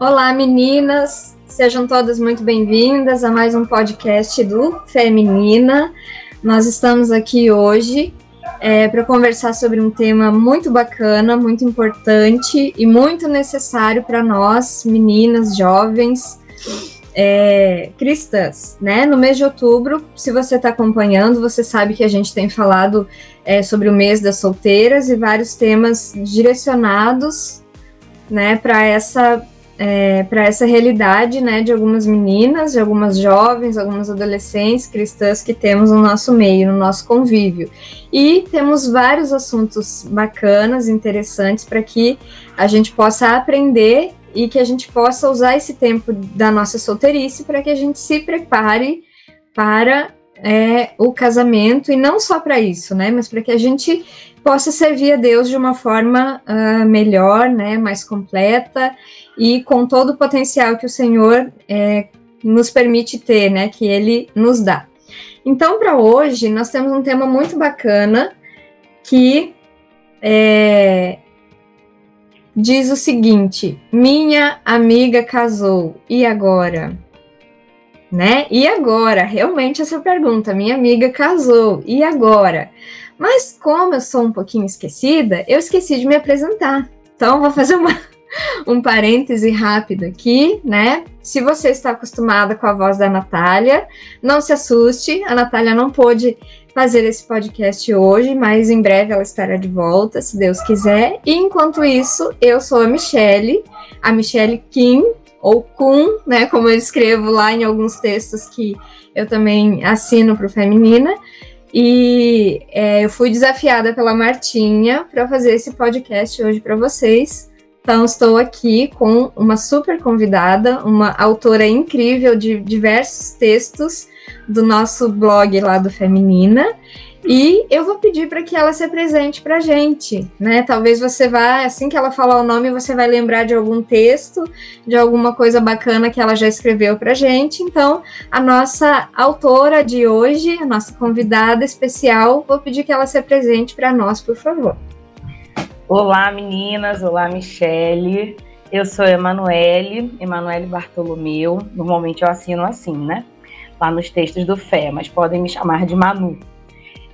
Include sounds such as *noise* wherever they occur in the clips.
Olá, meninas! Sejam todas muito bem-vindas a mais um podcast do Feminina. Nós estamos aqui hoje é, para conversar sobre um tema muito bacana, muito importante e muito necessário para nós, meninas, jovens, é, cristãs, né? No mês de outubro, se você está acompanhando, você sabe que a gente tem falado é, sobre o mês das solteiras e vários temas direcionados, né, para essa é, para essa realidade, né, de algumas meninas, de algumas jovens, algumas adolescentes cristãs que temos no nosso meio, no nosso convívio. E temos vários assuntos bacanas, interessantes para que a gente possa aprender e que a gente possa usar esse tempo da nossa solteirice para que a gente se prepare para é, o casamento e não só para isso, né, mas para que a gente possa servir a Deus de uma forma uh, melhor, né, mais completa e com todo o potencial que o Senhor é, nos permite ter, né, que Ele nos dá. Então, para hoje, nós temos um tema muito bacana que é, diz o seguinte: minha amiga casou, e agora? Né? E agora? Realmente essa pergunta, minha amiga casou, e agora? Mas como eu sou um pouquinho esquecida, eu esqueci de me apresentar. Então, vou fazer uma, *laughs* um parêntese rápido aqui, né? Se você está acostumada com a voz da Natália, não se assuste, a Natália não pôde fazer esse podcast hoje, mas em breve ela estará de volta, se Deus quiser. E enquanto isso, eu sou a Michelle, a Michelle Kim, ou Kun, né? Como eu escrevo lá em alguns textos que eu também assino para o Feminina. E é, eu fui desafiada pela Martinha para fazer esse podcast hoje para vocês. Então, estou aqui com uma super convidada, uma autora incrível de diversos textos do nosso blog lá do Feminina. E eu vou pedir para que ela se apresente para a gente, né? Talvez você vá, assim que ela falar o nome, você vai lembrar de algum texto, de alguma coisa bacana que ela já escreveu para a gente. Então, a nossa autora de hoje, a nossa convidada especial, vou pedir que ela se apresente para nós, por favor. Olá, meninas. Olá, Michele. Eu sou Emanuele, Emanuele Bartolomeu. Normalmente eu assino assim, né? Lá nos textos do Fé, mas podem me chamar de Manu.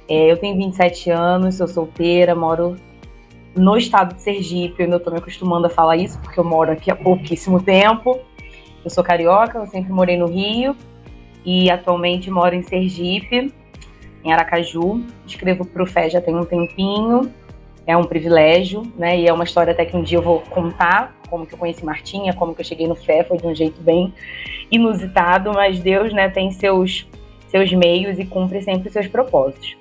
É, eu tenho 27 anos, sou solteira, moro no estado de Sergipe. Eu ainda estou me acostumando a falar isso, porque eu moro aqui há pouquíssimo tempo. Eu sou carioca, eu sempre morei no Rio e atualmente moro em Sergipe, em Aracaju. Escrevo para o Fé já tem um tempinho. É um privilégio, né? E é uma história até que um dia eu vou contar como que eu conheci Martinha, como que eu cheguei no Fé, foi de um jeito bem inusitado, mas Deus, né, tem seus seus meios e cumpre sempre seus propósitos.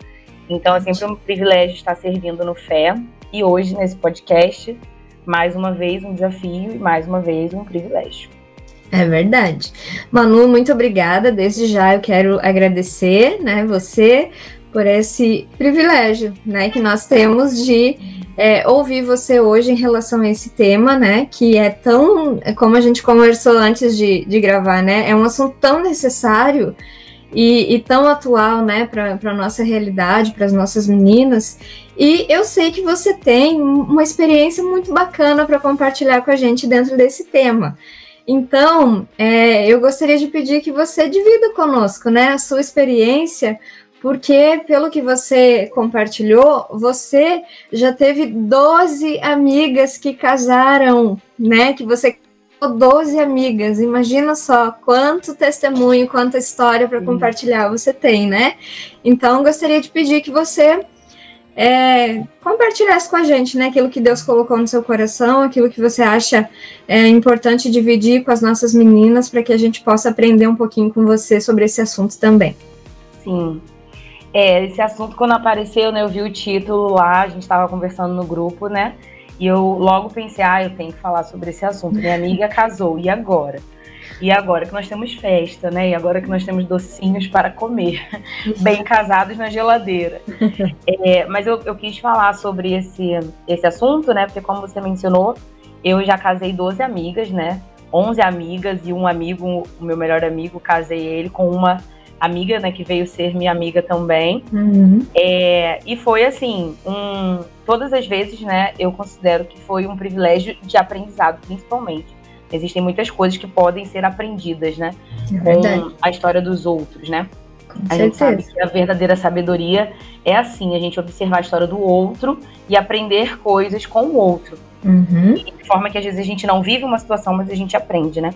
Então é sempre um privilégio estar servindo no Fé e hoje nesse podcast, mais uma vez um desafio e mais uma vez um privilégio. É verdade. Manu, muito obrigada. Desde já eu quero agradecer, né, você por esse privilégio, né, que nós temos de é, ouvir você hoje em relação a esse tema, né, que é tão, como a gente conversou antes de, de gravar, né, é um assunto tão necessário e, e tão atual, né, para a nossa realidade, para as nossas meninas. E eu sei que você tem uma experiência muito bacana para compartilhar com a gente dentro desse tema. Então, é, eu gostaria de pedir que você divida conosco, né, a sua experiência, porque pelo que você compartilhou, você já teve 12 amigas que casaram, né, que você 12 amigas. Imagina só quanto testemunho, quanta história para compartilhar você tem, né? Então, gostaria de pedir que você é, compartilhasse com a gente, né? Aquilo que Deus colocou no seu coração, aquilo que você acha é, importante dividir com as nossas meninas, para que a gente possa aprender um pouquinho com você sobre esse assunto também. Sim. É, esse assunto, quando apareceu, né, eu vi o título lá, a gente estava conversando no grupo, né? E eu logo pensei, ah, eu tenho que falar sobre esse assunto. Minha amiga casou, e agora? E agora que nós temos festa, né? E agora que nós temos docinhos para comer, bem casados na geladeira. *laughs* É, mas eu, eu, quis falar sobre esse, esse assunto, né? Porque, como você mencionou, eu já casei 12 amigas, né? 11 amigas e um amigo, o meu melhor amigo, casei ele com uma amiga, né, que veio ser minha amiga também. Uhum. É, e foi assim, um, todas as vezes, né, eu considero que foi um privilégio de aprendizado, principalmente. Existem muitas coisas que podem ser aprendidas, né? É com a história dos outros, né? a gente sabe que a verdadeira sabedoria é assim, a gente observar a história do outro e aprender coisas com o outro. Uhum. De forma que às vezes a gente não vive uma situação, mas a gente aprende, né?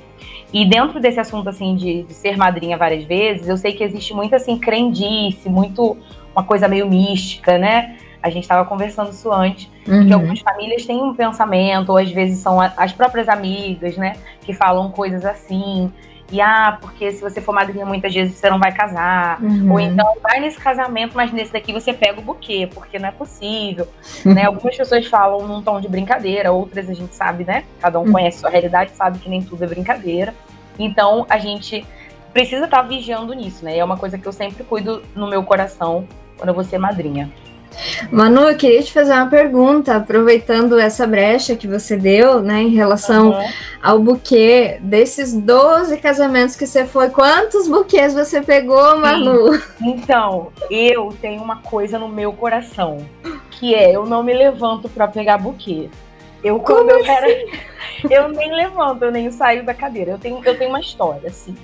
E dentro desse assunto, assim, de, de ser madrinha várias vezes, eu sei que existe muito, assim, crendice, muito uma coisa meio mística, né? A gente estava conversando isso antes, uhum. que algumas famílias têm um pensamento, ou às vezes são as próprias amigas, né, que falam coisas assim. E ah, porque se você for madrinha muitas vezes você não vai casar. Uhum. Ou então vai nesse casamento, mas nesse daqui você pega o buquê, porque não é possível. né? *laughs* Algumas pessoas falam num tom de brincadeira, outras a gente sabe, né? Cada um uhum. conhece a sua realidade, sabe que nem tudo é brincadeira. Então a gente precisa estar tá vigiando nisso, né? É uma coisa que eu sempre cuido no meu coração quando eu vou ser madrinha. Manu, eu queria te fazer uma pergunta, aproveitando essa brecha que você deu, né, em relação uhum. ao buquê desses 12 casamentos que você foi, quantos buquês você pegou, Manu? Sim. Então, eu tenho uma coisa no meu coração, que é eu não me levanto para pegar buquê. Eu Como quando assim? eu era, *laughs* eu nem levanto, eu nem saio da cadeira. Eu tenho, eu tenho uma história, assim,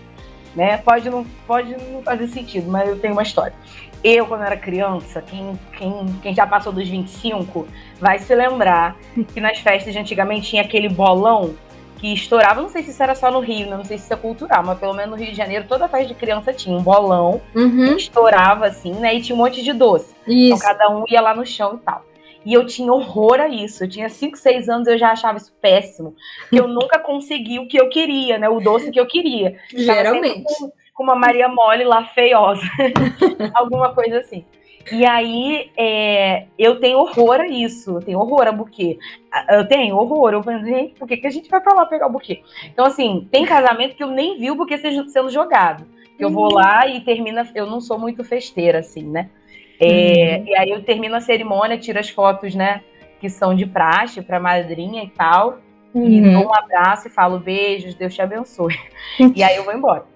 né? Pode não, pode não fazer sentido, mas eu tenho uma história. Eu, quando era criança, quem, quem, quem já passou dos 25 vai se lembrar que nas festas de antigamente tinha aquele bolão que estourava. Não sei se isso era só no Rio, né? não sei se isso é cultural, mas pelo menos no Rio de Janeiro, toda festa de criança tinha um bolão uhum. que estourava assim, né? E tinha um monte de doce. Então, isso. Então cada um ia lá no chão e tal. E eu tinha horror a isso. Eu tinha 5, 6 anos, eu já achava isso péssimo. Eu nunca consegui o que eu queria, né? O doce que eu queria. Geralmente com uma Maria Mole lá feiosa, *laughs* alguma coisa assim. E aí, é, eu tenho horror a isso, eu tenho horror a buquê. Eu tenho horror, eu penso, gente, por que, que a gente vai pra lá pegar o buquê? Então, assim, tem casamento que eu nem vi o buquê sendo jogado. Que eu vou uhum. lá e termina, eu não sou muito festeira, assim, né? É, uhum. E aí eu termino a cerimônia, tiro as fotos, né, que são de praxe pra madrinha e tal. Uhum. E dou um abraço e falo beijos, Deus te abençoe. *laughs* e aí eu vou embora.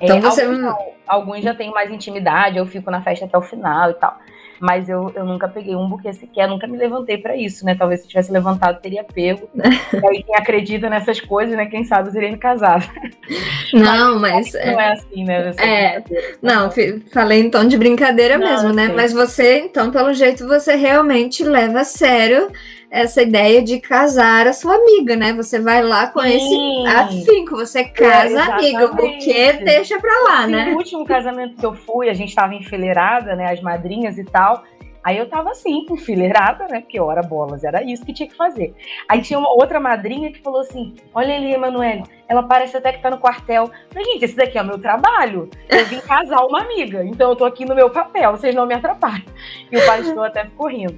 Então é, você... alguns, não, alguns já têm mais intimidade, eu fico na festa até o final e tal. Mas eu, eu nunca peguei um buquê sequer, nunca me levantei para isso, né? Talvez se tivesse levantado, teria pego. *laughs* e aí quem acredita nessas coisas, né? Quem sabe seria me casar. *laughs* Não, mas. mas é, não é assim, né? É, não, falei em tom de brincadeira não, mesmo, né? Mas você, então, pelo jeito, você realmente leva a sério essa ideia de casar a sua amiga, né? Você vai lá com Sim. esse afinco, você casa é, amiga, porque deixa pra lá, né? No último casamento que eu fui, a gente tava enfileirada, né? As madrinhas e tal. Aí eu tava assim, enfileirada, né? Porque hora bolas, era isso que tinha que fazer. Aí tinha uma outra madrinha que falou assim: Olha ali, Emanuele, ela parece até que tá no quartel. Mas, gente, esse daqui é o meu trabalho. Eu vim casar uma amiga, então eu tô aqui no meu papel, vocês não me atrapalham. E o pastor até ficou rindo.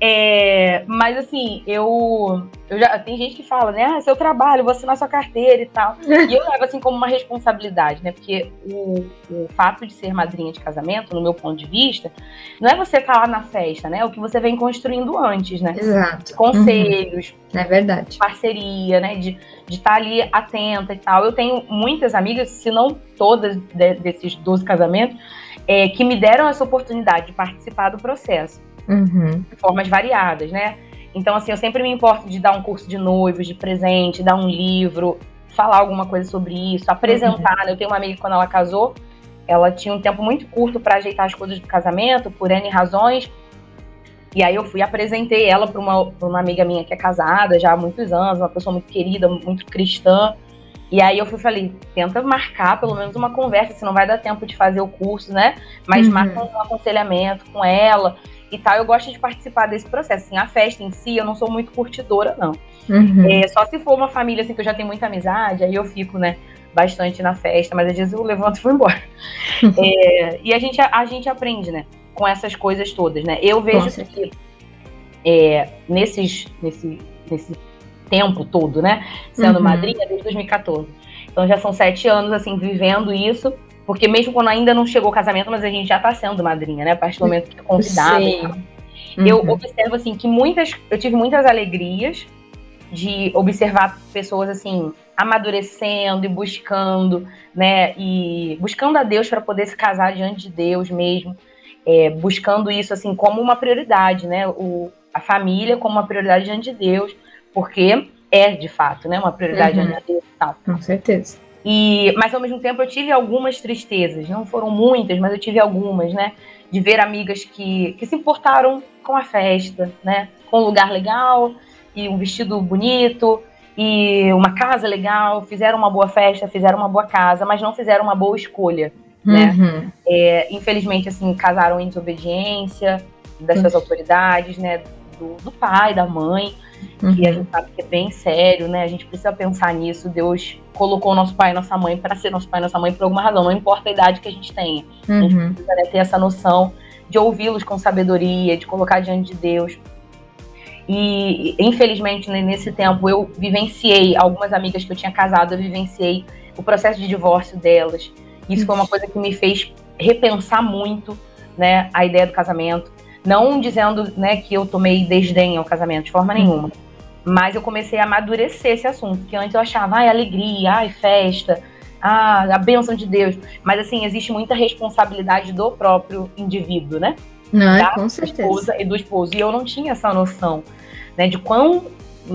É, mas assim, eu, eu já tem gente que fala, né? Ah, seu trabalho, você na sua carteira e tal. *laughs* e eu levo assim como uma responsabilidade, né? Porque o, o fato de ser madrinha de casamento, no meu ponto de vista, não é você estar tá lá na festa, né? É o que você vem construindo antes, né? Exato. Conselhos. Uhum. É verdade. Parceria, né? De estar tá ali atenta e tal. Eu tenho muitas amigas, se não todas de, desses 12 casamentos, é, que me deram essa oportunidade de participar do processo uhum. de formas variadas, né? Então, assim, eu sempre me importo de dar um curso de noivos, de presente, dar um livro, falar alguma coisa sobre isso, apresentar. Uhum. Né? Eu tenho uma amiga que, quando ela casou, ela tinha um tempo muito curto para ajeitar as coisas do casamento, por N razões. E aí eu fui apresentei ela para uma, uma amiga minha que é casada já há muitos anos, uma pessoa muito querida, muito cristã. E aí eu fui falei, tenta marcar pelo menos uma conversa, se não vai dar tempo de fazer o curso, né? Mas uhum. marca um aconselhamento com ela e tal, eu gosto de participar desse processo. Assim, a festa em si, eu não sou muito curtidora, não. Uhum. É, só se for uma família assim que eu já tenho muita amizade, aí eu fico, né, bastante na festa, mas às vezes eu levanto e vou embora. *laughs* é, e a gente, a, a, gente aprende, né, com essas coisas todas, né? Eu vejo que é, nesses, nesse, nesse tempo todo, né, sendo uhum. madrinha desde 2014. Então já são sete anos, assim, vivendo isso. Porque mesmo quando ainda não chegou o casamento, mas a gente já está sendo madrinha, né? A partir do momento que é convidada. Uhum. Eu observo, assim, que muitas. Eu tive muitas alegrias de observar pessoas, assim, amadurecendo e buscando, né? E buscando a Deus para poder se casar diante de Deus mesmo. É, buscando isso, assim, como uma prioridade, né? O, a família como uma prioridade diante de Deus. Porque é de fato, né? Uma prioridade Uhum. a minha Deus e tal. Com certeza. E, mas ao mesmo tempo eu tive algumas tristezas, não foram muitas, mas eu tive algumas, né? De ver amigas que, que se importaram com a festa, né? Com um lugar legal e um vestido bonito e uma casa legal, fizeram uma boa festa, fizeram uma boa casa, mas não fizeram uma boa escolha. Né? Uhum. É, infelizmente, assim, casaram em desobediência das suas autoridades, né? Do, do pai, da mãe que a Uhum. gente sabe que é bem sério, né? A gente precisa pensar nisso. Deus colocou nosso pai e nossa mãe para ser nosso pai e nossa mãe por alguma razão, não importa a idade que a gente tenha. A gente Uhum. precisa né, ter essa noção de ouvi-los com sabedoria, de colocar diante de Deus. E, infelizmente, né, nesse tempo, eu vivenciei, algumas amigas que eu tinha casado, eu vivenciei o processo de divórcio delas. Isso foi uma coisa que me fez repensar muito né, a ideia do casamento. Não dizendo né, que eu tomei desdém ao casamento, de forma nenhuma. Mas eu comecei a amadurecer esse assunto, que antes eu achava, ai, alegria, ai, festa, ah, a bênção de Deus. Mas assim, existe muita responsabilidade do próprio indivíduo, né? Não, da com certeza. esposa e do esposo. E eu não tinha essa noção, né, de quão,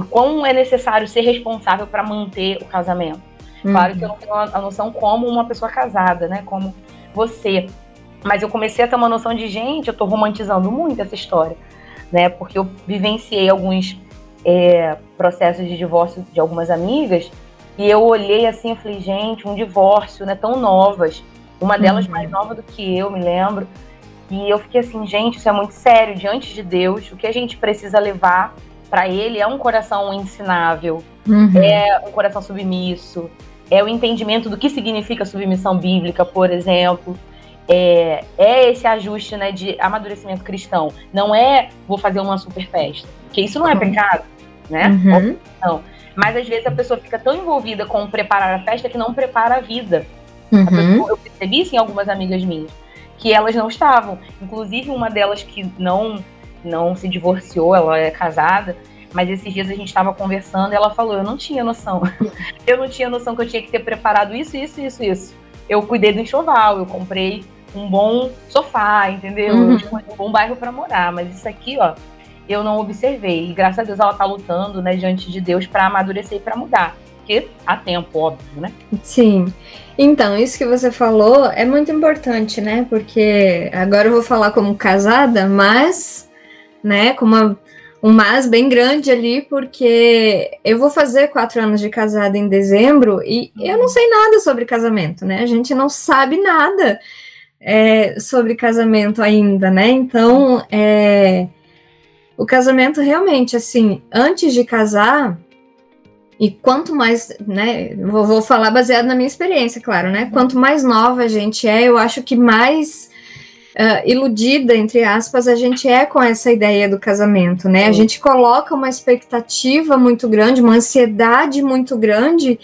quão é necessário ser responsável para manter o casamento. Claro Uhum. que eu não tenho a noção como uma pessoa casada, né? Como você. Mas eu comecei a ter uma noção de, gente, eu tô romantizando muito essa história, né? Porque eu vivenciei alguns é, processos de divórcio de algumas amigas e eu olhei assim e falei, gente, um divórcio, né? Tão novas. Uma delas Uhum. mais nova do que eu, me lembro. E eu fiquei assim, gente, isso é muito sério diante de Deus. O que a gente precisa levar para ele é um coração ensinável, Uhum. é um coração submisso, é o entendimento do que significa submissão bíblica, por exemplo. É, é esse ajuste né, de amadurecimento cristão. Não é vou fazer uma super festa, porque isso não é pecado, né? Uhum. Mas às vezes a pessoa fica tão envolvida com preparar a festa que não prepara a vida. A Uhum. pessoa- Eu percebi isso em algumas amigas minhas, que elas não estavam. Inclusive, uma delas que não, não se divorciou, ela é casada, mas esses dias a gente estava conversando e ela falou: Eu não tinha noção. *laughs* eu não tinha noção que eu tinha que ter preparado isso, isso, isso, isso. Eu cuidei do enxoval, eu comprei um bom sofá, entendeu? Uhum. Escolhi um bom bairro para morar, mas isso aqui, ó, eu não observei. E graças a Deus ela tá lutando, né, diante de Deus para amadurecer e para mudar. Porque há tempo, óbvio, né? Sim. Então, isso que você falou é muito importante, né? Porque agora eu vou falar como casada, mas, né, com uma, um mas bem grande ali, porque eu vou fazer quatro anos de casada em dezembro e eu não sei nada sobre casamento, né? A gente não sabe nada é, sobre casamento ainda, né? Então, é, o casamento realmente, assim, antes de casar, e quanto mais, né, vou, vou falar baseado na minha experiência, claro, né? Quanto mais nova a gente é, eu acho que mais ah, iludida, entre aspas, a gente é com essa ideia do casamento, né? A gente coloca uma expectativa muito grande, uma ansiedade muito grande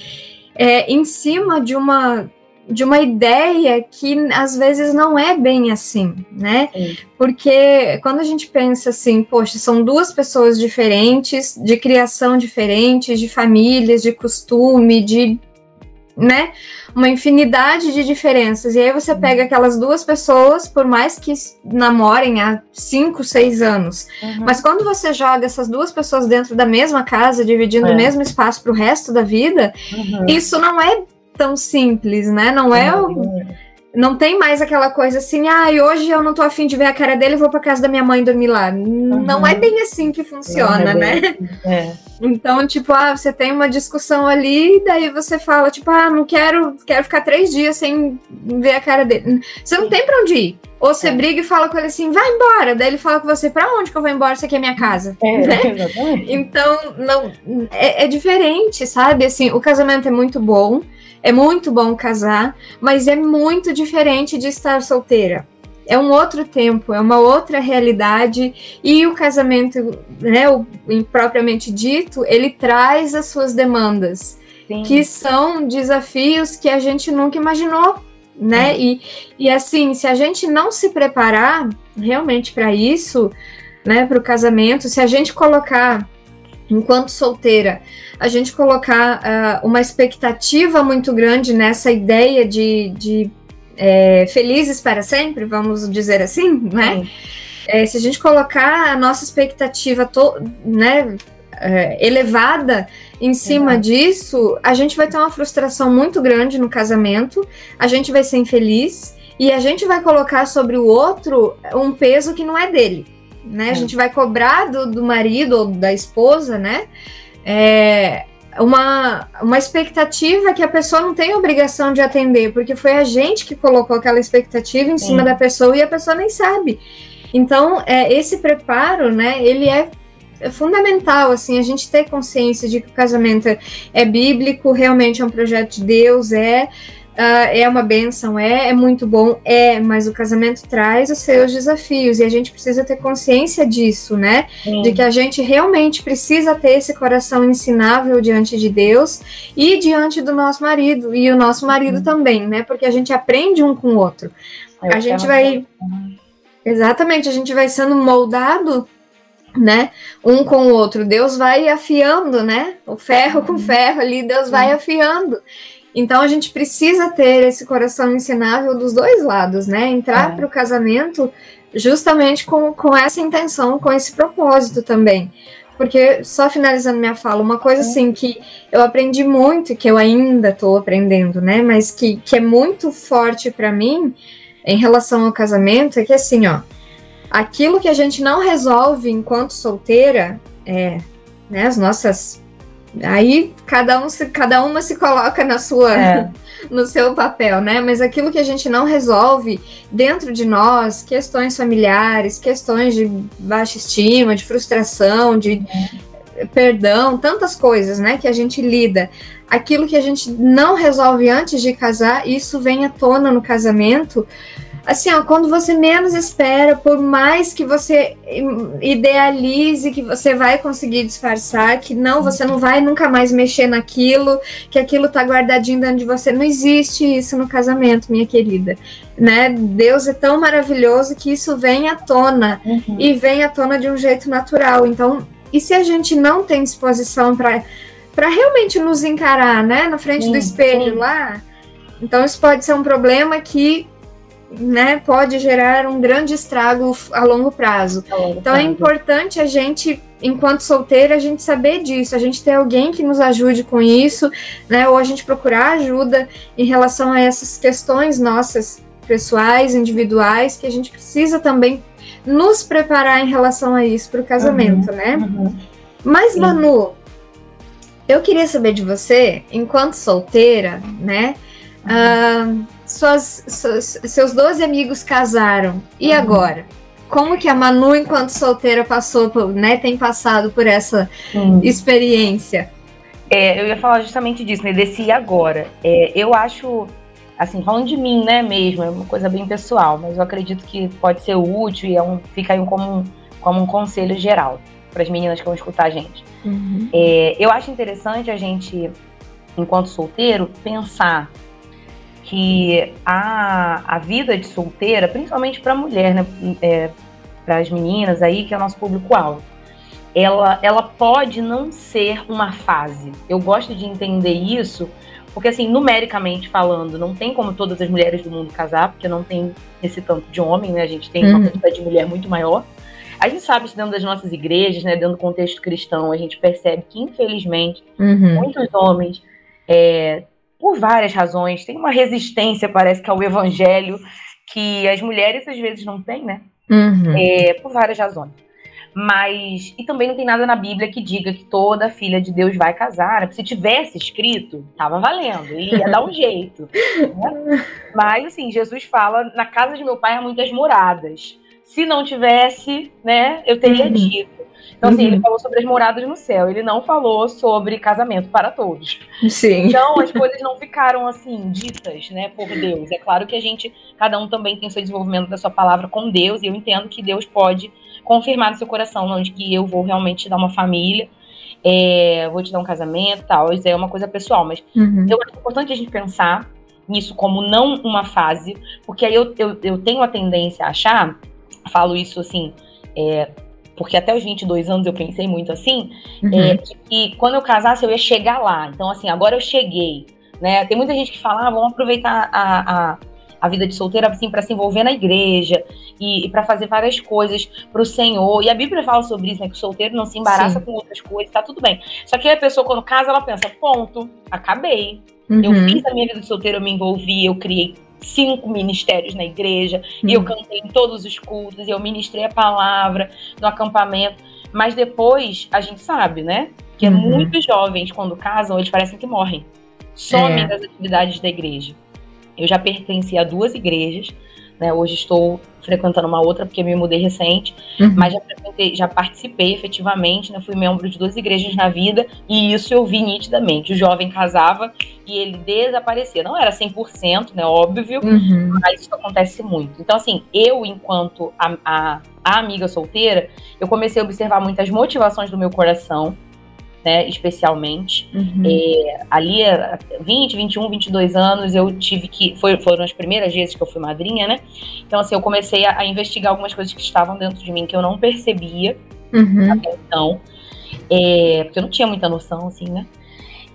é, em cima de uma de uma ideia que às vezes não é bem assim, né? Sim. Porque quando a gente pensa assim, poxa, são duas pessoas diferentes, de criação diferente, de famílias, de costume, de, né, uma infinidade de diferenças. E aí você pega aquelas duas pessoas, por mais que namorem há cinco, seis anos, Uhum. mas quando você joga essas duas pessoas dentro da mesma casa, dividindo É. o mesmo espaço para o resto da vida, Uhum. isso não é tão simples, né? Não é o, não tem mais aquela coisa assim, ah, hoje eu não tô afim de ver a cara dele, vou pra casa da minha mãe dormir lá. Não é bem assim que funciona, é né? bem- É. Então, tipo, ah, você tem uma discussão ali, daí você fala, tipo, ah, não quero, quero ficar três dias sem ver a cara dele. Você não tem pra onde ir. Ou você É. briga e fala com ele assim, vai embora. Daí ele fala com você, pra onde que eu vou embora? Isso aqui é minha casa. É, Né? *laughs* Então, não, é, é diferente, sabe? Assim, o casamento é muito bom, é muito bom casar, mas é muito diferente de estar solteira. É um outro tempo, é uma outra realidade, e o casamento, né, o, propriamente dito, ele traz as suas demandas, Sim. que são desafios que a gente nunca imaginou, né? E, e assim, se a gente não se preparar realmente para isso, né, para o casamento, se a gente colocar, enquanto solteira, a gente colocar ah, uma expectativa muito grande nessa ideia de, de é, felizes para sempre, vamos dizer assim, né? É, se a gente colocar a nossa expectativa, to, né, é, elevada em cima disso, a gente vai ter uma frustração muito grande no casamento, a gente vai ser infeliz e a gente vai colocar sobre o outro um peso que não é dele. Né? A gente vai cobrar do, do marido ou da esposa, né? É, uma, uma expectativa que a pessoa não tem obrigação de atender, porque foi a gente que colocou aquela expectativa em Sim. cima da pessoa e a pessoa nem sabe. Então, é, esse preparo, né, ele é, é fundamental, assim, a gente ter consciência de que o casamento é, é bíblico, realmente é um projeto de Deus, é Uh, é uma benção, é, é muito bom, é, mas o casamento traz os seus desafios e a gente precisa ter consciência disso, né? Sim. De que a gente realmente precisa ter esse coração ensinável diante de Deus e diante do nosso marido, e o nosso marido Sim. também, né? Porque a gente aprende um com o outro. Eu a gente vai. Exatamente, a gente vai sendo moldado né? Um com o outro. Deus vai afiando, né? O ferro com ferro ali, Deus vai afiando. Então a gente precisa ter esse coração ensinável dos dois lados, né? Entrar é. para o casamento justamente com, com essa intenção, com esse propósito também. Porque, só finalizando minha fala, uma coisa é. assim que eu aprendi muito, que eu ainda estou aprendendo, né? Mas que, que é muito forte para mim em relação ao casamento é que assim, ó, aquilo que a gente não resolve enquanto solteira, é, né, as nossas Aí cada, um se, cada uma se coloca na sua, é. *laughs* no seu papel, né? Mas aquilo que a gente não resolve dentro de nós, questões familiares, questões de baixa estima, de frustração, de perdão, tantas coisas, né? Que a gente lida. Aquilo que a gente não resolve antes de casar, isso vem à tona no casamento assim, ó, quando você menos espera, por mais que você idealize que você vai conseguir disfarçar, que não, você não vai nunca mais mexer naquilo, que aquilo tá guardadinho dentro de você, não existe isso no casamento, minha querida, né? Deus é tão maravilhoso que isso vem à tona uhum. e vem à tona de um jeito natural. Então, e se a gente não tem disposição para para realmente nos encarar, né, na frente sim, do espelho sim. lá, então isso pode ser um problema que né, pode gerar um grande estrago a longo prazo. A longo então é prazo. é importante a gente, enquanto solteira, a gente saber disso, a gente ter alguém que nos ajude com isso, né, ou a gente procurar ajuda em relação a essas questões nossas pessoais, individuais, que a gente precisa também nos preparar em relação a isso para o casamento, uhum, né? Uhum. Mas, Sim. Manu, eu queria saber de você, enquanto solteira, né? Uhum. Uh, suas, suas, seus 12 amigos casaram. E uhum. agora? Como que a Manu, enquanto solteira, passou por, né, tem passado por essa uhum. experiência? É, eu ia falar justamente disso, né? Desse e agora. É, eu acho, assim, falando de mim, né, mesmo, é uma coisa bem pessoal, mas eu acredito que pode ser útil e é um, fica aí como um, como um conselho geral para as meninas que vão escutar a gente. Uhum. É, eu acho interessante a gente, enquanto solteiro, pensar que a, a vida de solteira, principalmente para a mulher, né, é, para as meninas aí, que é o nosso público-alvo, ela, ela pode não ser uma fase. Eu gosto de entender isso, porque assim, numericamente falando, não tem como todas as mulheres do mundo casar, porque não tem esse tanto de homem, né? A gente tem uhum. uma quantidade de mulher muito maior. A gente sabe isso dentro das nossas igrejas, né? Dentro do contexto cristão, a gente percebe que, infelizmente, uhum. muitos homens é, por várias razões. Tem uma resistência, parece que, ao evangelho, que as mulheres às vezes não têm, né? Uhum. É, por várias razões. Mas, e também não tem nada na Bíblia que diga que toda filha de Deus vai casar. Né? Se tivesse escrito, tava valendo, ele ia dar um *laughs* jeito. Né? Mas, assim, Jesus fala: na casa de meu pai há muitas moradas. Se não tivesse, né, eu teria uhum. dito. Então, assim, uhum. ele falou sobre as moradas no céu, ele não falou sobre casamento para todos. Sim. Então, as coisas não ficaram, assim, ditas, né, por Deus. É claro que a gente, cada um também tem seu desenvolvimento da sua palavra com Deus, e eu entendo que Deus pode confirmar no seu coração onde que eu vou realmente te dar uma família, é, vou te dar um casamento tal. Isso é uma coisa pessoal, mas uhum. eu acho importante a gente pensar nisso como não uma fase, porque aí eu, eu, eu tenho a tendência a achar, falo isso assim, é, porque até os 22 anos eu pensei muito assim, uhum. é, que, quando eu casasse eu ia chegar lá. Então, assim, agora eu cheguei. Né? Tem muita gente que fala, ah, vamos aproveitar a, a a vida de solteira assim para se envolver na igreja e, e para fazer várias coisas para o Senhor. E a Bíblia fala sobre isso, né? Que o solteiro não se embaraça Sim. com outras coisas, tá tudo bem. Só que a pessoa quando casa ela pensa, ponto, acabei. Uhum. Eu fiz a minha vida de solteiro, eu me envolvi, eu criei cinco ministérios na igreja, uhum. e eu cantei em todos os cultos, e eu ministrei a palavra no acampamento. Mas depois a gente sabe, né? Que uhum. muitos jovens, quando casam, eles parecem que morrem. Somem é. das atividades da igreja. Eu já pertenci a duas igrejas, né? Hoje estou frequentando uma outra porque me mudei recente, uhum. mas já, já, participei efetivamente, né? Fui membro de duas igrejas na vida e isso eu vi nitidamente. O jovem casava e ele desaparecia. Não era 100%, né? Óbvio, uhum. mas isso acontece muito. Então, assim, eu, enquanto a, a, a amiga solteira, eu comecei a observar muitas motivações do meu coração né, especialmente. Uhum. É, ali, 20, 21, 22 anos, eu tive que. Foi, foram as primeiras vezes que eu fui madrinha, né? Então, assim, eu comecei a, a investigar algumas coisas que estavam dentro de mim que eu não percebia uhum. até então. É, porque eu não tinha muita noção, assim, né?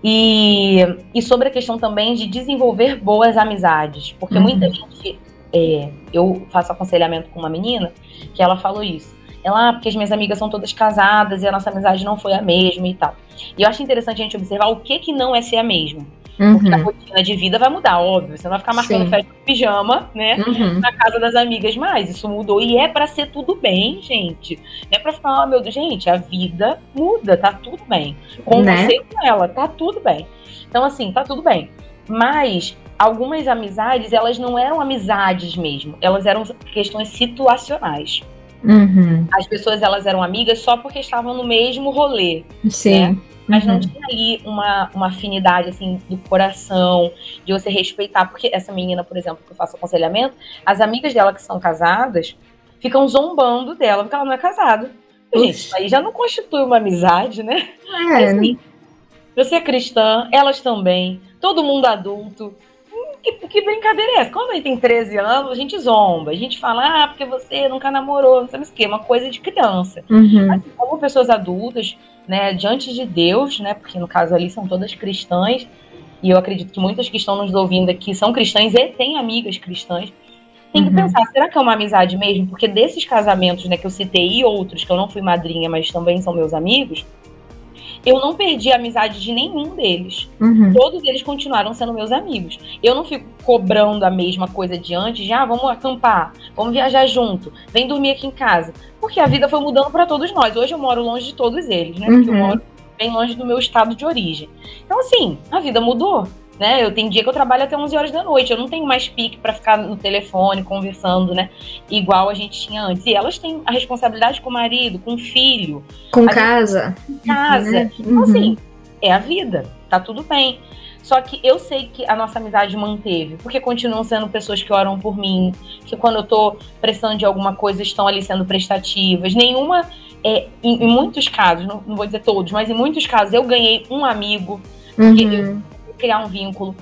E, e sobre a questão também de desenvolver boas amizades. Porque uhum. muita gente. É, eu faço aconselhamento com uma menina que ela falou isso ela, ah, porque as minhas amigas são todas casadas e a nossa amizade não foi a mesma e tal. E eu acho interessante a gente observar o que que não é ser a mesma. Uhum. Porque a rotina de vida vai mudar, óbvio. Você não vai ficar marcando Sim. festa de pijama, né? Uhum. Na casa das amigas mais. Isso mudou. E é para ser tudo bem, gente. Não é pra ficar, oh, meu Deus, gente, a vida muda, tá tudo bem. Com né? você e com ela, tá tudo bem. Então, assim, tá tudo bem. Mas algumas amizades, elas não eram amizades mesmo. Elas eram questões situacionais. Uhum. As pessoas elas eram amigas só porque estavam no mesmo rolê. Sim. Né? Mas uhum. não tinha ali uma, uma afinidade, assim, do coração, de você respeitar. Porque essa menina, por exemplo, que eu faço aconselhamento, as amigas dela que são casadas ficam zombando dela porque ela não é casada. Gente, aí já não constitui uma amizade, né? É. Assim, você é cristã, elas também, todo mundo adulto que, que, brincadeira é essa? Quando a gente tem 13 anos, a gente zomba, a gente fala, ah, porque você nunca namorou, não sabe o que, uma coisa de criança. Uhum. Assim, como pessoas adultas, né, diante de Deus, né, porque no caso ali são todas cristãs, e eu acredito que muitas que estão nos ouvindo aqui são cristãs e têm amigas cristãs, tem que uhum. pensar, será que é uma amizade mesmo? Porque desses casamentos, né, que eu citei e outros que eu não fui madrinha, mas também são meus amigos, eu não perdi a amizade de nenhum deles. Uhum. Todos eles continuaram sendo meus amigos. Eu não fico cobrando a mesma coisa de antes, já ah, vamos acampar, vamos viajar junto, vem dormir aqui em casa. Porque a vida foi mudando para todos nós. Hoje eu moro longe de todos eles, né? Porque eu uhum. moro bem longe do meu estado de origem. Então, assim, a vida mudou. Né? Eu tenho dia que eu trabalho até 11 horas da noite. Eu não tenho mais pique para ficar no telefone conversando, né? Igual a gente tinha antes. E elas têm a responsabilidade com o marido, com o filho, com casa, com casa. Né? Então assim, é a vida. Tá tudo bem. Só que eu sei que a nossa amizade manteve, porque continuam sendo pessoas que oram por mim, que quando eu tô precisando de alguma coisa estão ali sendo prestativas. Nenhuma, é, em, em muitos casos, não, não, vou dizer todos, mas em muitos casos eu ganhei um amigo, uhum. eu, criar um vínculo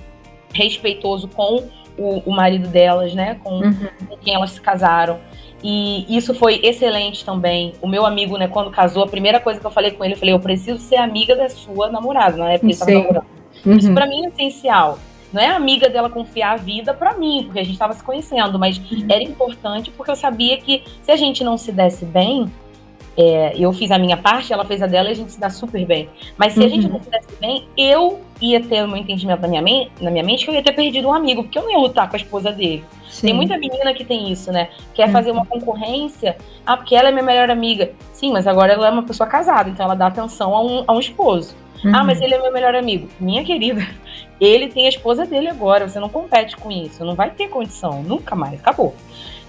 respeitoso com o, o marido delas, né? Com, uhum. com, quem elas se casaram. E isso foi excelente também. O meu amigo, né, quando casou, a primeira coisa que eu falei com ele, eu falei, eu preciso ser amiga da sua namorada, na época ele estava namorando. Uhum. Isso para mim é essencial. Não é amiga dela confiar a vida para mim, porque a gente estava se conhecendo, mas uhum. era importante porque eu sabia que se a gente não se desse bem, é, eu fiz a minha parte, ela fez a dela e a gente se dá super bem. Mas se uhum. a gente uhum. não se desse bem, eu ia ter um entendimento na minha, mente, na minha mente que eu ia ter perdido um amigo, porque eu não ia lutar com a esposa dele. Sim. Tem muita menina que tem isso, né? Quer uhum. fazer uma concorrência. Ah, porque ela é minha melhor amiga. Sim, mas agora ela é uma pessoa casada, então ela dá atenção a um, a um esposo. Uhum. Ah, mas ele é meu melhor amigo. Minha querida, *laughs* ele tem a esposa dele agora. Você não compete com isso. Não vai ter condição. Nunca mais. Acabou.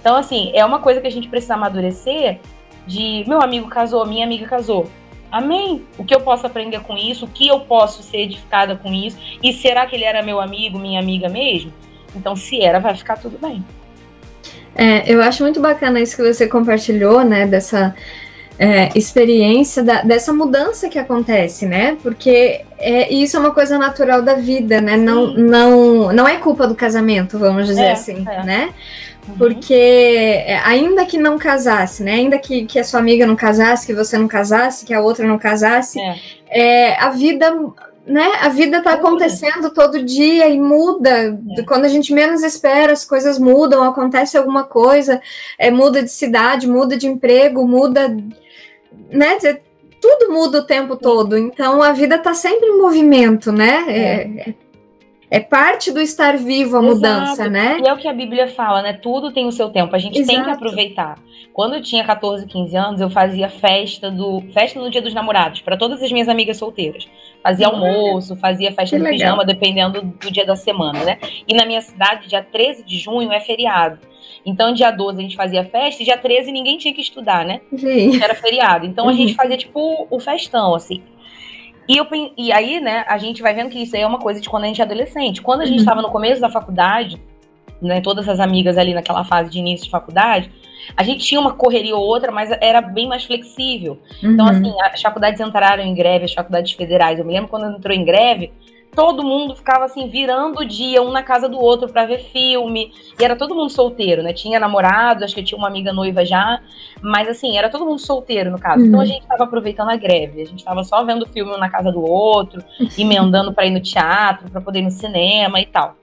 Então, assim, é uma coisa que a gente precisa amadurecer de meu amigo casou, minha amiga casou. Amém. O que eu posso aprender com isso? O que eu posso ser edificada com isso? E será que ele era meu amigo, minha amiga mesmo? Então, se era, vai ficar tudo bem. É, eu acho muito bacana isso que você compartilhou, né? Dessa é, experiência, da, dessa mudança que acontece, né? Porque é, isso é uma coisa natural da vida, né? Não, não, não é culpa do casamento, vamos dizer é, assim, é. né? Uhum. Porque é, ainda que não casasse, né? Ainda que, que a sua amiga não casasse, que você não casasse, que a outra não casasse, é. É, a vida né? A vida está acontecendo todo dia e muda. É. Quando a gente menos espera, as coisas mudam, acontece alguma coisa, é, muda de cidade, muda de emprego, muda, né? Tudo muda o tempo todo. Então a vida está sempre em movimento, né? É. é, é parte do estar vivo a Exato. mudança, né? E é o que a Bíblia fala, né? Tudo tem o seu tempo. A gente Exato. tem que aproveitar. Quando eu tinha 14, 15 anos, eu fazia festa do festa no Dia dos Namorados para todas as minhas amigas solteiras. Fazia almoço, fazia festa no pijama, dependendo do dia da semana, né? E na minha cidade, dia 13 de junho é feriado. Então, dia 12 a gente fazia festa e dia 13 ninguém tinha que estudar, né? Sim. Era feriado. Então, uhum. a gente fazia, tipo, o festão, assim. E, eu, e aí, né, a gente vai vendo que isso aí é uma coisa de quando a gente é adolescente. Quando a gente estava uhum. no começo da faculdade, né, todas as amigas ali naquela fase de início de faculdade, a gente tinha uma correria ou outra, mas era bem mais flexível. Então, uhum. Então, assim, as faculdades entraram em greve, as faculdades federais. Eu me lembro quando entrou em greve, todo mundo ficava assim, virando o dia, um na casa do outro para ver filme. E era todo mundo solteiro, né? Tinha namorado, acho que eu tinha uma amiga noiva já. Mas assim, era todo mundo solteiro, no caso. Então, uhum. Então a gente tava aproveitando a greve. A gente tava só vendo filme um na casa do outro, emendando para ir no teatro, para poder ir no cinema e tal.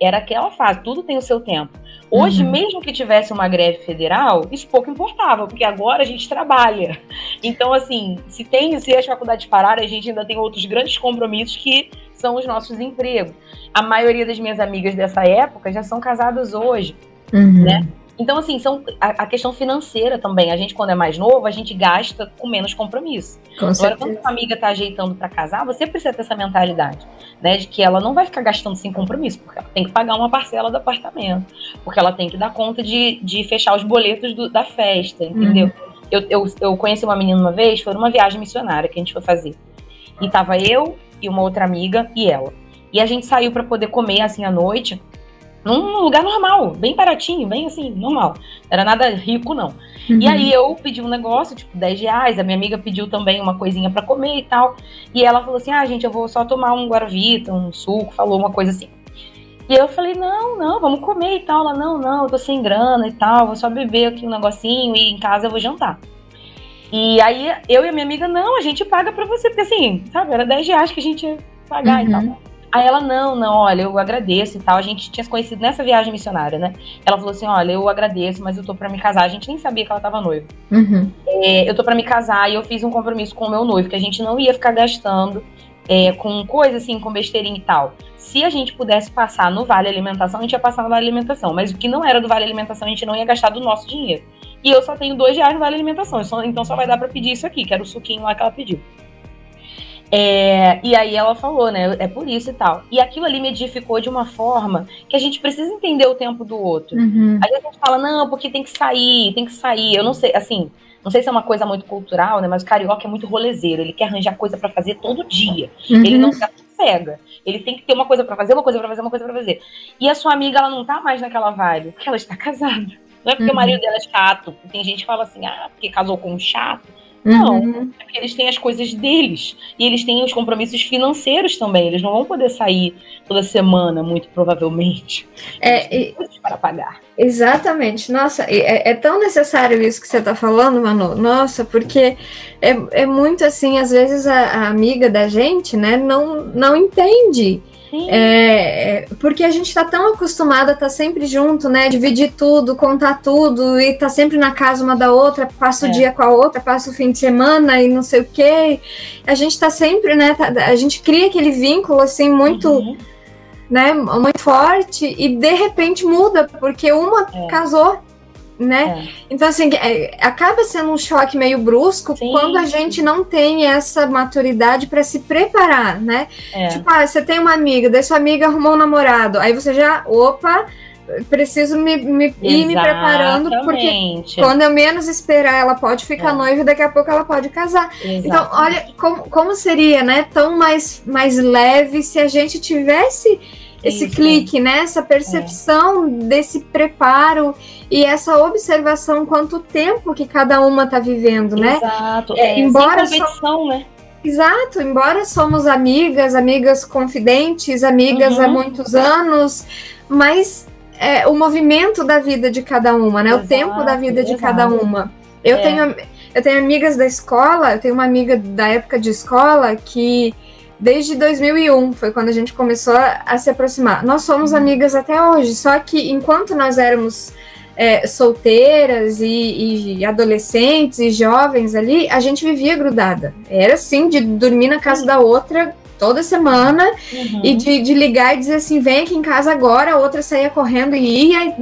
Era aquela fase, tudo tem o seu tempo. Hoje, uhum. mesmo que tivesse uma greve federal, isso pouco importava, porque agora a gente trabalha. Então, assim, se tem, se as faculdades pararem, a gente ainda tem outros grandes compromissos que são os nossos empregos. A maioria das minhas amigas dessa época já são casadas hoje, uhum. né? Então, assim, são a, a, questão financeira também. A gente, quando é mais novo, a gente gasta com menos compromisso. Com Agora, quando a amiga tá ajeitando para casar, você precisa ter essa mentalidade, né? De que ela não vai ficar gastando sem compromisso, porque ela tem que pagar uma parcela do apartamento, porque ela tem que dar conta de, de fechar os boletos do, da festa, entendeu? Uhum. Eu, eu, eu conheci uma menina uma vez, foi numa viagem missionária que a gente foi fazer. E tava eu e uma outra amiga e ela. E a gente saiu para poder comer assim à noite num lugar normal, bem baratinho, bem assim, normal. Era nada rico, não. Uhum. E aí eu pedi um negócio, tipo, 10 reais. A minha amiga pediu também uma coisinha para comer e tal. E ela falou assim: ah, gente, eu vou só tomar um Guaravita, um suco, falou uma coisa assim. E eu falei, não, não, vamos comer e tal. Ela, não, não, eu tô sem grana e tal, vou só beber aqui um negocinho e em casa eu vou jantar. E aí eu e a minha amiga, não, a gente paga pra você, porque assim, sabe, era 10 reais que a gente ia pagar uhum. e tal. Aí ela, não, não, olha, eu agradeço e tal. A gente tinha se conhecido nessa viagem missionária, né? Ela falou assim: olha, eu agradeço, mas eu tô pra me casar. A gente nem sabia que ela tava noiva. Uhum. É, eu tô pra me casar e eu fiz um compromisso com o meu noivo, que a gente não ia ficar gastando é, com coisa assim, com besteirinha e tal. Se a gente pudesse passar no Vale Alimentação, a gente ia passar no Vale Alimentação. Mas o que não era do Vale Alimentação, a gente não ia gastar do nosso dinheiro. E eu só tenho dois reais no Vale Alimentação, então só vai dar pra pedir isso aqui, que era o suquinho lá que ela pediu. É, e aí ela falou, né? É por isso e tal. E aquilo ali me edificou de uma forma que a gente precisa entender o tempo do outro. Uhum. Aí a gente fala, não, porque tem que sair, tem que sair. Eu não sei, assim, não sei se é uma coisa muito cultural, né? Mas o carioca é muito rolezeiro. Ele quer arranjar coisa para fazer todo dia. Uhum. Ele não quer cega. Ele tem que ter uma coisa para fazer, uma coisa para fazer, uma coisa para fazer. E a sua amiga, ela não tá mais naquela vibe, porque ela está *laughs* casada. Não é porque uhum. o marido dela é chato. Tem gente que fala assim, ah, porque casou com um chato. Não, uhum. é porque eles têm as coisas deles. E eles têm os compromissos financeiros também. Eles não vão poder sair toda semana, muito provavelmente. É, e, para pagar. Exatamente. Nossa, é, é, tão necessário isso que você está falando, Manu. Nossa, porque é, é muito assim, às vezes a, a amiga da gente, né, não, não entende é, é, porque a gente está tão acostumada a estar tá sempre junto, né? Dividir tudo, contar tudo, e tá sempre na casa uma da outra, passa o é. dia com a outra, passa o fim de semana e não sei o quê. A gente está sempre, né? Tá, a gente cria aquele vínculo assim muito. Uhum. Né, muito forte e de repente muda porque uma é. casou né? É. Então, assim, é, acaba sendo um choque meio brusco sim, quando a gente não tem essa maturidade para se preparar, né? É. Tipo, ah, você tem uma amiga, daí sua amiga arrumou um namorado, aí você já, opa, preciso me, me ir me preparando, porque quando eu menos esperar, ela pode ficar é. noiva e daqui a pouco ela pode casar. Exatamente. Então, olha como, como seria, né? Tão mais, mais leve se a gente tivesse esse Isso. clique, né? Essa percepção é. desse preparo e essa observação quanto tempo que cada uma está vivendo, né? Exato. É, embora Sem competição, né? Exato, embora somos amigas, amigas confidentes, amigas uhum. há muitos anos, mas é, o movimento da vida de cada uma, né? Exato, o tempo da vida exato. de cada uma. Eu é. tenho eu tenho amigas da escola, eu tenho uma amiga da época de escola que desde 2001, foi quando a gente começou a, se aproximar. Nós somos uhum. amigas até hoje, só que enquanto nós éramos é, solteiras e, e, adolescentes e jovens ali, a gente vivia grudada. Era assim, de dormir na casa da outra toda semana uhum. e de, de, ligar e dizer assim: vem aqui em casa agora, a outra saía correndo e ia.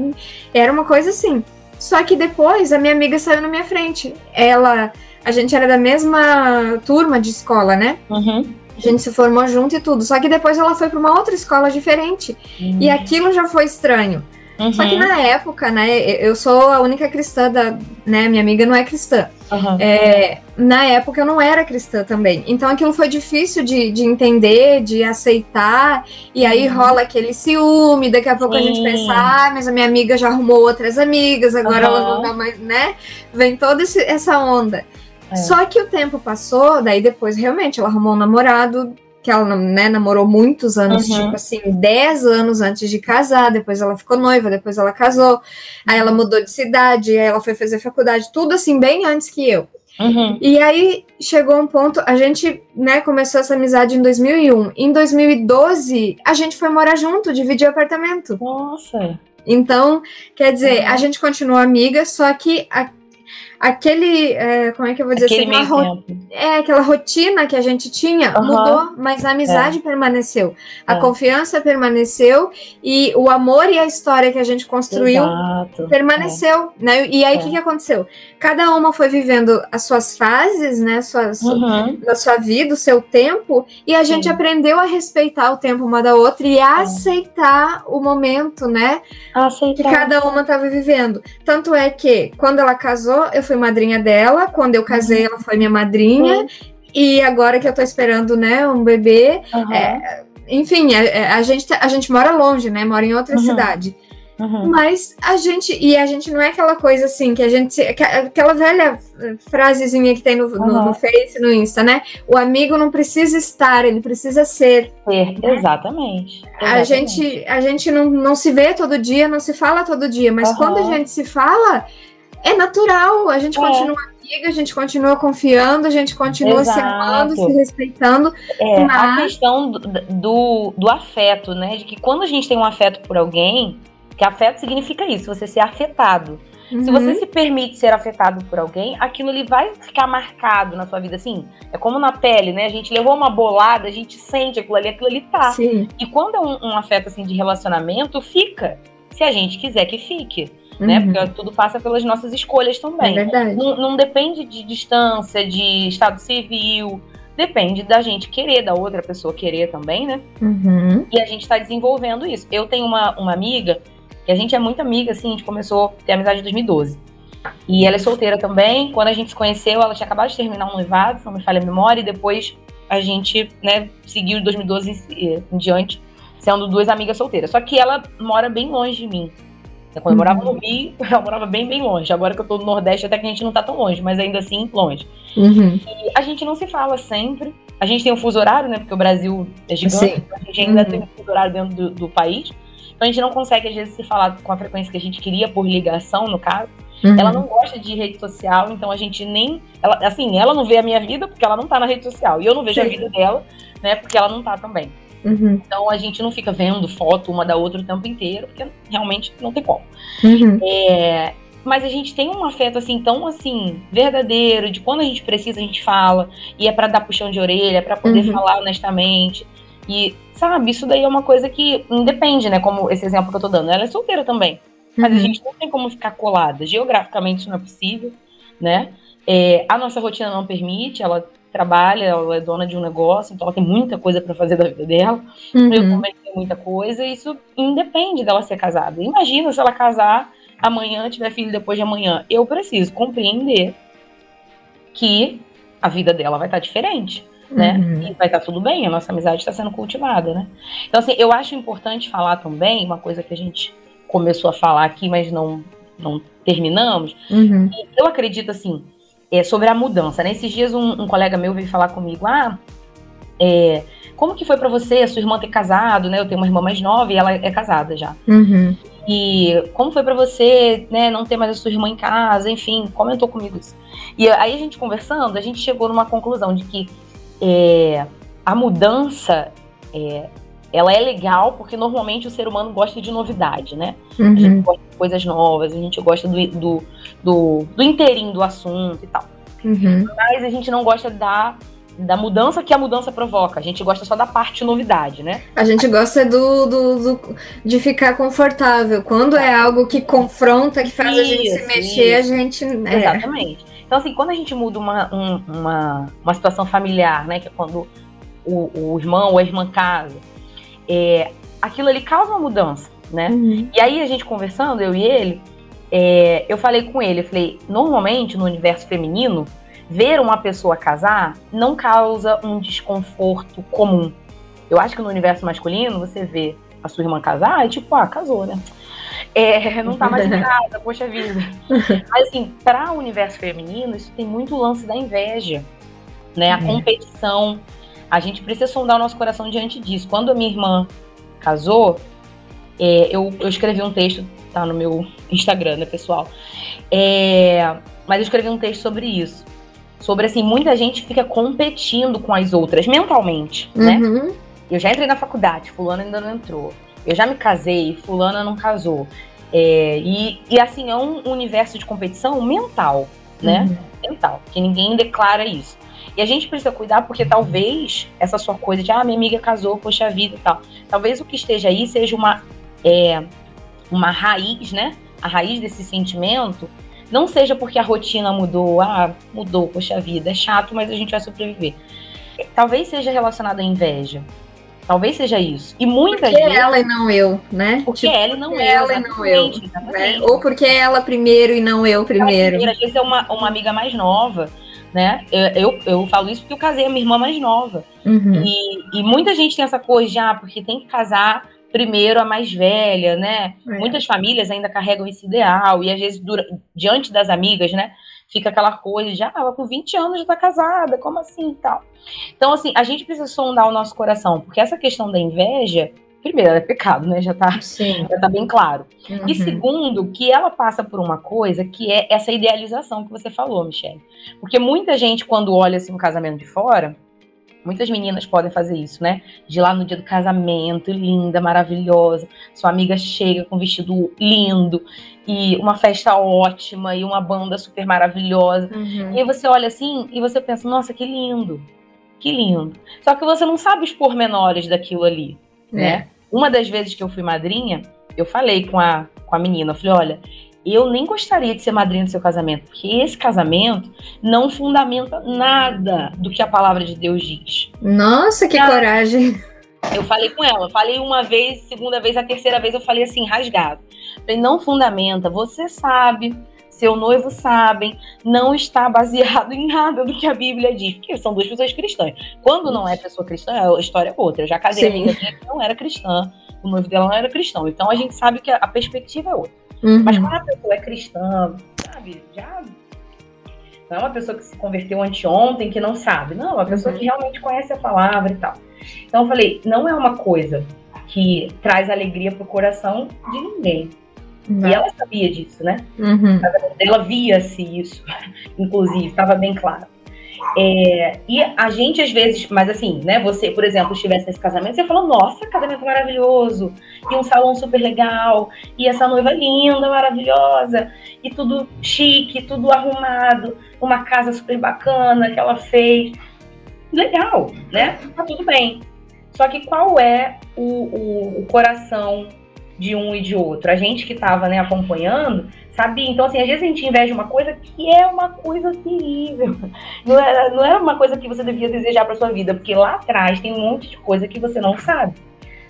Era uma coisa assim. Só que depois a minha amiga saiu na minha frente. Ela. A gente era da mesma turma de escola, né? Uhum. A gente se formou junto e tudo. Só que depois ela foi para uma outra escola diferente. Uhum. E aquilo já foi estranho. Uhum. Só que na época, né, eu sou a única cristã da, né, minha amiga não é cristã. Uhum. É, na época eu não era cristã também. Então aquilo foi difícil de, de entender, de aceitar. E aí uhum. rola aquele ciúme, daqui a pouco Sim. a gente pensa, ah, mas a minha amiga já arrumou outras amigas, agora ela não dá mais, né? Vem toda esse, essa onda. É. Só que o tempo passou, daí depois realmente ela arrumou um namorado que ela né, namorou muitos anos, uhum. tipo assim, 10 anos antes de casar, depois ela ficou noiva, depois ela casou, aí ela mudou de cidade, aí ela foi fazer faculdade, tudo assim, bem antes que eu. Uhum. E aí chegou um ponto, a gente né, começou essa amizade em 2001. Em 2012, a gente foi morar junto, dividir apartamento. Nossa! Então, quer dizer, uhum. a gente continuou amiga, só que a, aquele, é, como é que eu vou dizer aquele assim, ro... é aquela rotina que a gente tinha uhum. mudou, mas a amizade é. permaneceu, a é. confiança permaneceu e o amor e a história que a gente construiu Exato. permaneceu, né? E aí o que, é. que aconteceu? Cada uma foi vivendo as suas fases, né? Suas, uhum. da sua vida, o seu tempo, e a Sim. gente aprendeu a respeitar o tempo uma da outra e a é. aceitar o momento, né? Aceitar. Que cada uma estava vivendo. Tanto é que quando ela casou, eu fui madrinha dela. Quando eu casei, uhum. ela foi minha madrinha. Uhum. E agora que eu tô esperando, né, um bebê. Uhum. É, enfim, a, é, a, gente, a gente mora longe, né? Mora em outra uhum. cidade. Uhum. Mas a gente, e a gente não é aquela coisa assim, que a gente, aquela velha frasezinha que tem no, uhum. no, no Face, no Insta, né? O amigo não precisa estar, ele precisa ser. Ser, exatamente. exatamente. A gente, a gente não, não se vê todo dia, não se fala todo dia, mas uhum. quando a gente se fala, é natural, a gente é. continua amiga, a gente continua confiando, a gente continua Exato. se amando, se respeitando. É, mas... A questão do, do, do, afeto, né? De que quando a gente tem um afeto por alguém, que afeto significa isso, você ser afetado. Uhum. Se você se permite ser afetado por alguém, aquilo ali vai ficar marcado na sua vida, assim. É como na pele, né? A gente levou uma bolada, a gente sente aquilo ali, aquilo ali tá. Sim. E quando é um, um afeto assim de relacionamento, fica. Se a gente quiser que fique né? Uhum. Porque tudo passa pelas nossas escolhas também. É verdade. Não, não depende de distância, de estado civil. Depende da gente querer, da outra pessoa querer também, né? Uhum. E a gente está desenvolvendo isso. Eu tenho uma, uma amiga, que a gente é muito amiga, assim, a gente começou a ter amizade em 2012. E ela é solteira também. Quando a gente se conheceu, ela tinha acabado de terminar um noivado, se não me falha a memória, e depois a gente, né, seguiu de 2012 em, em diante, sendo duas amigas solteiras. Só que ela mora bem longe de mim. Quando eu morava no uhum. Rio, *laughs* eu morava bem, bem longe. Agora que eu tô no Nordeste, até que a gente não tá tão longe, mas ainda assim, longe. Uhum. E a gente não se fala sempre. A gente tem um fuso horário, né? Porque o Brasil é gigante, então a gente ainda uhum. tem um fuso horário dentro do, do, país. Então a gente não consegue, às vezes, se falar com a frequência que a gente queria, por ligação, no caso. Uhum. Ela não gosta de rede social, então a gente nem. Ela, assim, ela não vê a minha vida porque ela não tá na rede social. E eu não vejo Sim. a vida dela, né? Porque ela não tá também. Uhum. Então a gente não fica vendo foto uma da outra o tempo inteiro, porque realmente não tem como. Uhum. É, mas a gente tem um afeto assim tão assim verdadeiro, de quando a gente precisa a gente fala, e é para dar puxão de orelha, para poder uhum. falar honestamente. E sabe, isso daí é uma coisa que independe, né, como esse exemplo que eu tô dando. Ela é solteira também. Mas a uhum. gente não tem como ficar colada. Geograficamente isso não é possível, né? É, a nossa rotina não permite, ela trabalha, ela é dona de um negócio, então ela tem muita coisa para fazer da vida dela. Uhum. Eu também tenho muita coisa, e isso independe dela ser casada. Imagina se ela casar amanhã, tiver filho depois de amanhã. Eu preciso compreender que a vida dela vai estar diferente. Né? Uhum. E vai estar tudo bem, a nossa amizade está sendo cultivada, né? Então, assim, eu acho importante falar também, uma coisa que a gente começou a falar aqui, mas não, não terminamos. Uhum. eu acredito, assim, é, sobre a mudança. Nesses né? dias um, um, colega meu veio falar comigo, ah, é, como que foi para você, a sua irmã ter casado, né? Eu tenho uma irmã mais nova e ela é casada já. Uhum. E como foi para você, né, não ter mais a sua irmã em casa, enfim, comentou comigo isso. E aí a gente conversando, a gente chegou numa conclusão de que é, a mudança é, ela é legal porque normalmente o ser humano gosta de novidade, né? Uhum. A gente gosta de coisas novas, a gente gosta do, do, do, do inteirinho do assunto e tal. Uhum. Mas a gente não gosta da, da mudança que a mudança provoca. A gente gosta só da parte novidade, né? A gente gosta do, do, do de ficar confortável. Quando é algo que confronta, que faz isso, a gente se mexer, isso. a gente. É. Exatamente. Então, assim, quando a gente muda uma, um, uma, uma situação familiar, né? Que é quando o, o irmão ou a irmã casa é, aquilo ali causa uma mudança, né? Uhum. E aí a gente conversando, eu e ele, é, eu falei com ele, eu falei, normalmente no universo feminino, ver uma pessoa casar não causa um desconforto comum. Eu acho que no universo masculino, você vê a sua irmã casar, é tipo, ah, casou, né? É, não tá mais em *laughs* casa, poxa vida. Mas assim, para o universo feminino, isso tem muito lance da inveja, né? A é. competição, a gente precisa sondar o nosso coração diante disso. Quando a minha irmã casou, é, eu, eu, escrevi um texto, tá no meu Instagram, né, pessoal? É, mas eu escrevi um texto sobre isso. Sobre, assim, muita gente fica competindo com as outras, mentalmente, né? uhum. né? Eu já entrei na faculdade, fulano ainda não entrou. Eu já me casei, fulana não casou. É, e, e, assim, é um universo de competição mental, né? Uhum. Mental, que ninguém declara isso. E a gente precisa cuidar porque talvez essa sua coisa de, ah, minha amiga casou, poxa vida e tal. Talvez o que esteja aí seja uma, é, uma raiz, né? A raiz desse sentimento não seja porque a rotina mudou, ah, mudou, poxa vida, é chato, mas a gente vai sobreviver. Talvez seja relacionado à inveja. Talvez seja isso. E muitas porque vezes. ela e não eu, né? Porque tipo, ela e não eu. Ela e não eu. Né? Ou porque ela primeiro e não eu primeiro. Às vezes é uma, uma amiga mais nova né? Eu, eu, eu, falo isso porque eu casei a minha irmã mais nova. Uhum. E, e, muita gente tem essa coisa de, ah, porque tem que casar primeiro a mais velha, né? É. Muitas famílias ainda carregam esse ideal, e às vezes, dura, diante das amigas, né? Fica aquela coisa de, ah, ela com 20 anos já tá casada, como assim e tal. Então, assim, a gente precisa sondar o nosso coração, porque essa questão da inveja, primeiro, ela é pecado, né? Já tá, Sim. já tá bem claro. Uhum. E segundo, que ela passa por uma coisa que é essa idealização que você falou, Michelle. Porque muita gente, quando olha assim um casamento de fora, muitas meninas podem fazer isso, né? De lá no dia do casamento, linda, maravilhosa, sua amiga chega com um vestido lindo e uma festa ótima e uma banda super maravilhosa. Uhum. E aí você olha assim e você pensa, nossa, que lindo. Que lindo. Só que você não sabe os pormenores daquilo ali, é. né? Uma das vezes que eu fui madrinha, eu falei com a, com a menina, eu falei, olha, eu nem gostaria de ser madrinha do seu casamento, porque esse casamento não fundamenta nada do que a palavra de Deus diz. Nossa, que coragem! Eu falei com ela, falei uma vez, segunda vez, a terceira vez eu falei assim, rasgado. Falei, não fundamenta, você sabe, seu noivo sabem, não está baseado em nada do que a Bíblia diz, porque são duas pessoas cristãs. Quando não é pessoa cristã, a história é outra. Eu já casei Sim. amiga que não era cristã, o noivo dela não era cristão. Então a gente sabe que a perspectiva é outra. Uhum. Mas quando a pessoa é cristã, sabe, já não é uma pessoa que se converteu anteontem, que não sabe. Não, é uma pessoa uhum. que realmente conhece a palavra e tal. Então eu falei, não é uma coisa que traz alegria pro coração de ninguém. Uhum. E ela sabia disso, né? Uhum. Ela via-se isso, *laughs* inclusive, estava bem claro. É, e a gente, às vezes, mas assim, né? Você, por exemplo, estivesse nesse casamento, você falou, nossa, casamento maravilhoso, e um salão super legal, e essa noiva linda, maravilhosa, e tudo chique, tudo arrumado, uma casa super bacana que ela fez. Legal, né? Tá tudo bem. Só que qual é o, o, o coração de um e de outro. A gente que estava né, acompanhando sabia. Então, assim, às vezes a gente inveja uma coisa que é uma coisa terrível. *laughs* Não é, não é uma coisa que você devia desejar para sua vida, porque lá atrás tem um monte de coisa que você não sabe.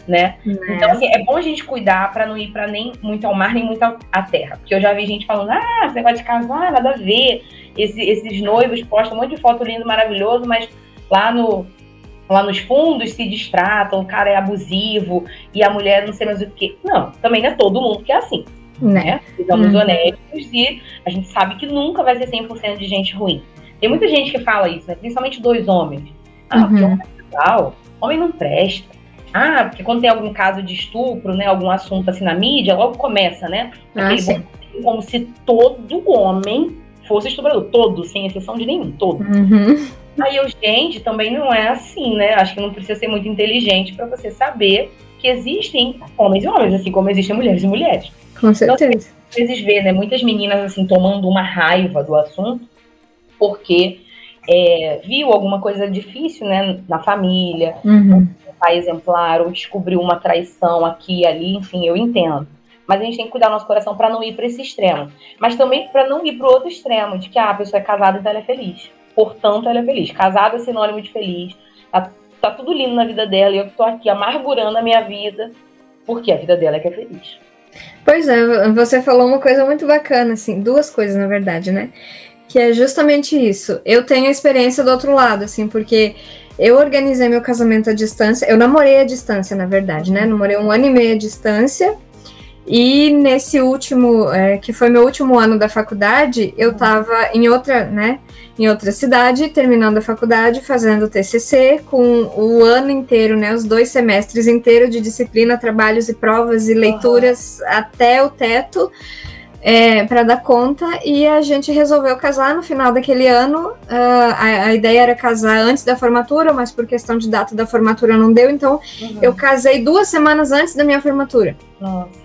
Né? É. Então, assim, é bom a gente cuidar para não ir para nem muito ao mar, nem muito à terra. Porque eu já vi gente falando, ah, esse negócio de casar, nada a ver. Esse, esses noivos postam um monte de foto lindo, maravilhoso, mas lá no, lá nos fundos se distratam, o cara é abusivo e a mulher não sei mais o que. Não, também não é todo mundo que é assim. Né? Sejamos hum. honestos e a gente sabe que nunca vai ser 100% de gente ruim. Tem muita gente que fala isso, né? principalmente dois homens. Ah, uhum. porque homem é legal, homem não presta. Ah, porque quando tem algum caso de estupro, né, algum assunto assim na mídia, logo começa, né? Ah, como se todo homem fosse estuprador. Todo, sem exceção de nenhum, todo. Uhum. Aí eu, gente, também não é assim, né? Acho que não precisa ser muito inteligente para você saber que existem homens e homens, assim como existem mulheres e mulheres. Com então, certeza. Então, às vezes vê, né, muitas meninas assim tomando uma raiva do assunto porque é, viu alguma coisa difícil, né, na família, uhum. um pai exemplar, ou descobriu uma traição aqui e ali, enfim, eu entendo. Mas a gente tem que cuidar do nosso coração para não ir para esse extremo. Mas também para não ir para o outro extremo, de que ah, a pessoa é casada, então ela é feliz. Portanto, ela é feliz. Casada é sinônimo de feliz. Tá, tá tudo lindo na vida dela e eu tô aqui amargurando a minha vida, porque a vida dela é que é feliz. Pois é, você falou uma coisa muito bacana, assim, duas coisas, na verdade, né? Que é justamente isso. Eu tenho a experiência do outro lado, assim, porque eu organizei meu casamento à distância. Eu namorei à distância, na verdade, né? Namorei um ano e meio à distância. E nesse último, é, que foi meu último ano da faculdade, eu estava em outra, né, em outra cidade, terminando a faculdade, fazendo TCC, com o ano inteiro, né, os dois semestres inteiros de disciplina, trabalhos e provas e leituras uhum. até o teto, é, para dar conta, e a gente resolveu casar no final daquele ano. Uh, a, a, ideia era casar antes da formatura, mas por questão de data da formatura não deu, então uhum. eu casei duas semanas antes da minha formatura. Nossa.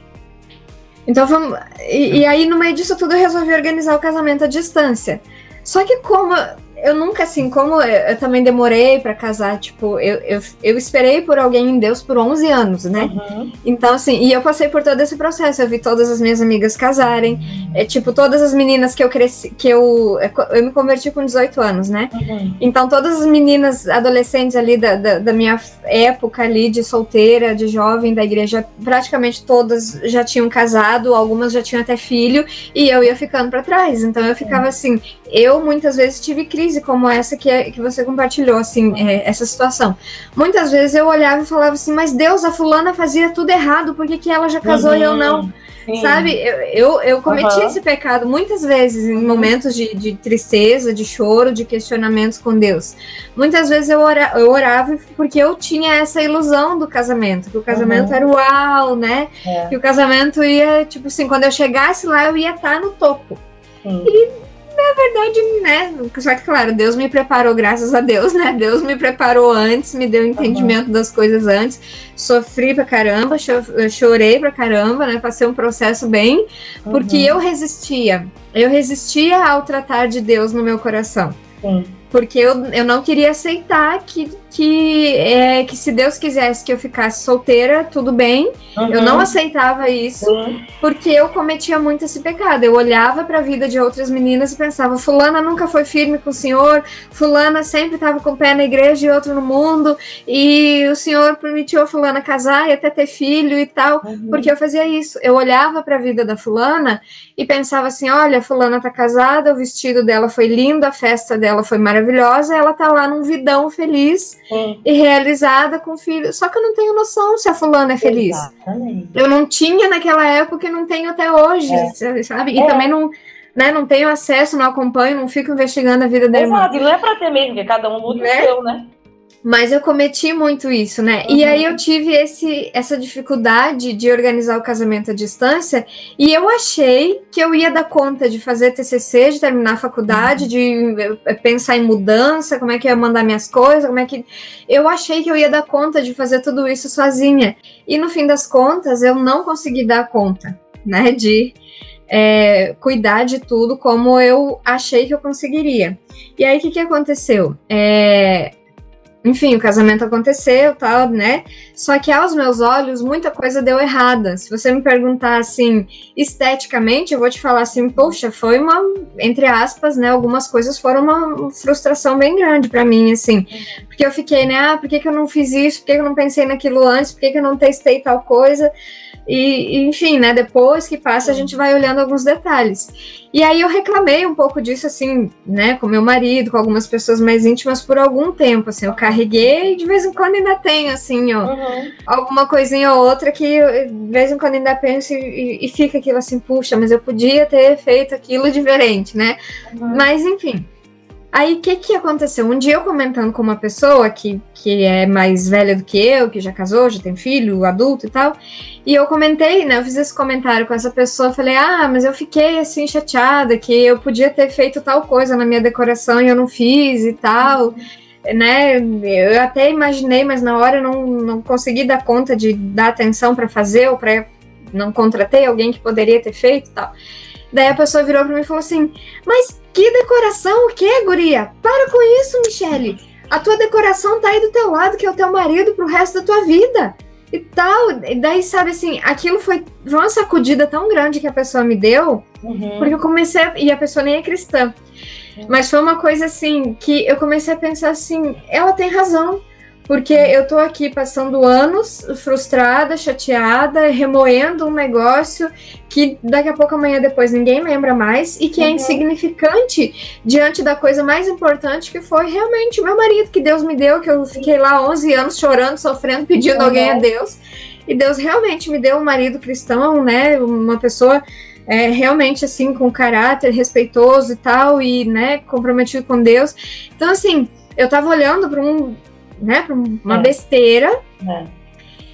Então vamos. E, e, aí, no meio disso tudo, eu resolvi organizar o casamento à distância. Só que como eu nunca, assim, como eu, eu também demorei para casar, tipo, eu, eu, eu, esperei por alguém em Deus por 11 anos, né? Uhum. Então, assim, e eu passei por todo esse processo, eu vi todas as minhas amigas casarem, é, tipo, todas as meninas que eu cresci, que eu, eu me converti com 18 anos, né? Uhum. Então, todas as meninas adolescentes ali da, da, da, minha época ali, de solteira, de jovem da igreja, praticamente todas já tinham casado, algumas já tinham até filho, e eu ia ficando para trás. Então, eu ficava uhum. assim, eu muitas vezes tive crise como essa que, é, que você compartilhou, assim, é, essa situação. Muitas vezes eu olhava e falava assim, mas Deus, a fulana fazia tudo errado, por que, que ela já casou uhum, e eu não? Sim. Sabe? Eu, eu, eu cometi uhum. esse pecado muitas vezes em momentos de, de, tristeza, de choro, de questionamentos com Deus. Muitas vezes eu, ora, eu orava porque eu tinha essa ilusão do casamento, que o casamento uhum. era uau, né? É. Que o casamento ia, tipo assim, quando eu chegasse lá, eu ia estar no topo. Sim. E na verdade, né? Só que, claro, Deus me preparou, graças a Deus, né? Deus me preparou antes, me deu entendimento uhum. das coisas antes. Sofri pra caramba, chorei pra caramba, né? Passei um processo bem, porque uhum. eu resistia. Eu resistia ao tratar de Deus no meu coração. Sim. Porque eu, eu não queria aceitar que, que, é, que se Deus quisesse que eu ficasse solteira, tudo bem. Uhum. Eu não aceitava isso, uhum. porque eu cometia muito esse pecado. Eu olhava para a vida de outras meninas e pensava: Fulana nunca foi firme com o Senhor, Fulana sempre estava com o pé na igreja e outro no mundo, e o Senhor permitiu a Fulana casar e até ter filho e tal, uhum. porque eu fazia isso. Eu olhava para a vida da Fulana e pensava assim: olha, Fulana tá casada, o vestido dela foi lindo, a festa dela foi maravilhosa maravilhosa, ela tá lá num vidão feliz e realizada com filho. Só que eu não tenho noção se a fulana é feliz. Exatamente. Eu não tinha naquela época e não tenho até hoje, é. sabe? E é. também não, né, não tenho acesso, não acompanho, não fico investigando a vida da Exato, irmã. e não é pra ter mesmo, porque cada um luta né? o seu, né? Mas eu cometi muito isso, né? Uhum. E aí eu tive esse, essa dificuldade de organizar o casamento à distância e eu achei que eu ia dar conta de fazer TCC, de terminar a faculdade, uhum. de eh, pensar em mudança, como é que eu ia mandar minhas coisas, como é que eu achei que eu ia dar conta de fazer tudo isso sozinha. E no fim das contas, eu não consegui dar conta, né, de é, cuidar de tudo como eu achei que eu conseguiria. E aí, o que, que aconteceu? É, enfim, o casamento aconteceu, tal, né? Só que aos meus olhos, muita coisa deu errada. Se você me perguntar assim, esteticamente, eu vou te falar assim, poxa, foi uma, entre aspas, né? Algumas coisas foram uma frustração bem grande para mim, assim. Porque eu fiquei, né? Ah, por que, que eu não fiz isso? Por que, que eu não pensei naquilo antes? Por que, que eu não testei tal coisa? E, enfim, né, depois que passa, a gente vai olhando alguns detalhes. E aí eu reclamei um pouco disso, assim, né, com meu marido, com algumas pessoas mais íntimas por algum tempo, assim, eu carreguei e de vez em quando ainda tenho, assim, ó, uhum. alguma coisinha ou outra que eu, de vez em quando ainda penso e, e, fica aquilo assim, puxa, mas eu podia ter feito aquilo diferente, né? Uhum. Mas, enfim. Aí o que que aconteceu? Um dia eu comentando com uma pessoa que, que é mais velha do que eu, que já casou, já tem filho, adulto e tal, e eu comentei, né? Eu fiz esse comentário com essa pessoa, falei, ah, mas eu fiquei assim chateada que eu podia ter feito tal coisa na minha decoração e eu não fiz e tal. Né, eu até imaginei, mas na hora eu não, não consegui dar conta de dar atenção para fazer ou para não contratei alguém que poderia ter feito e tal. Daí a pessoa virou para mim e falou assim: Mas que decoração o quê, guria? Para com isso, Michele. A tua decoração tá aí do teu lado, que é o teu marido pro resto da tua vida. E tal. E daí, sabe assim, aquilo foi uma sacudida tão grande que a pessoa me deu, uhum. porque eu comecei. A, e a pessoa nem é cristã. Uhum. Mas foi uma coisa assim que eu comecei a pensar assim: ela tem razão porque eu tô aqui passando anos frustrada, chateada, remoendo um negócio que daqui a pouco amanhã depois ninguém lembra mais e que é uhum. é insignificante diante da coisa mais importante que foi realmente o meu marido que Deus me deu, que eu fiquei lá 11 anos chorando, sofrendo, pedindo uhum. alguém a Deus. E Deus realmente me deu um marido cristão, né? Uma pessoa é, realmente assim com caráter respeitoso e tal e, né, comprometido com Deus. Então assim, eu tava olhando para um né, pra uma é. besteira. É.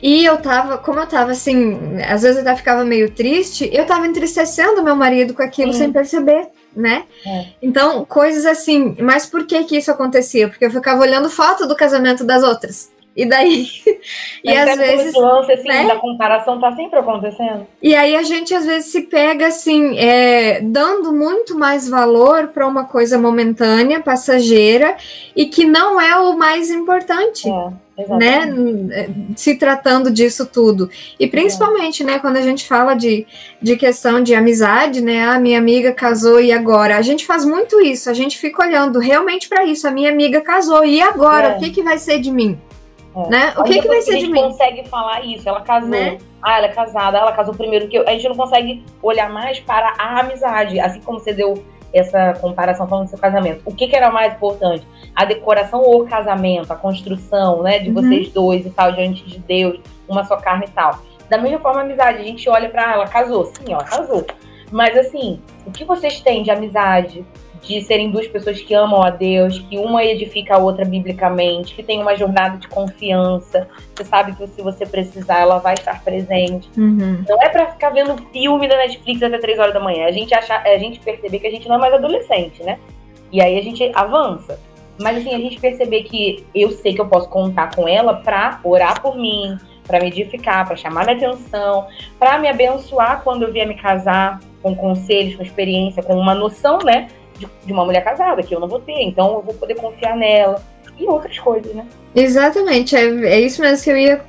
E eu tava, como eu tava assim, às vezes eu até ficava meio triste, eu tava entristecendo meu marido com aquilo sem perceber, né? É. Então, coisas assim, mas por que que isso acontecia? Porque eu ficava olhando foto do casamento das outras. E daí. *laughs* e às vezes. lance assim, né? da comparação tá sempre acontecendo. E aí a gente às vezes se pega assim, é, dando muito mais valor para uma coisa momentânea, passageira, e que não é o mais importante. É. Né, se tratando disso tudo. E principalmente, é. né, quando a gente fala de, de questão de amizade, né, a minha amiga casou e agora? A gente faz muito isso, a gente fica olhando realmente para isso. A minha amiga casou e agora? É. O que, que vai ser de mim? É. Né? O que, que vai ser de mim? A gente consegue falar isso. Ela casou. Né? Ah, ela é casada. Ela casou primeiro que eu. A gente não consegue olhar mais para a amizade. Assim como você deu essa comparação falando do seu casamento. O que, que era mais importante? A decoração ou o casamento? A construção, né? De uhum. vocês dois e tal, diante de Deus, uma só carne e tal. Da mesma forma, a amizade. A gente olha para ela, casou. Sim, ela casou. Mas assim, o que vocês têm de amizade, de serem duas pessoas que amam a Deus, que uma edifica a outra biblicamente, que tem uma jornada de confiança. Você sabe que se você precisar, ela vai estar presente. Uhum. Não é para ficar vendo filme da Netflix até três horas da manhã. A gente achar, a gente perceber que a gente não é mais adolescente, né? E aí a gente avança. Mas assim, a gente perceber que eu sei que eu posso contar com ela para orar por mim, para me edificar, para chamar minha atenção, para me abençoar quando eu vier me casar, com conselhos, com experiência, com uma noção, né, de, de uma mulher casada, que eu não vou ter, então eu vou poder confiar nela e outras coisas, né? Exatamente, é, é isso mesmo que eu ia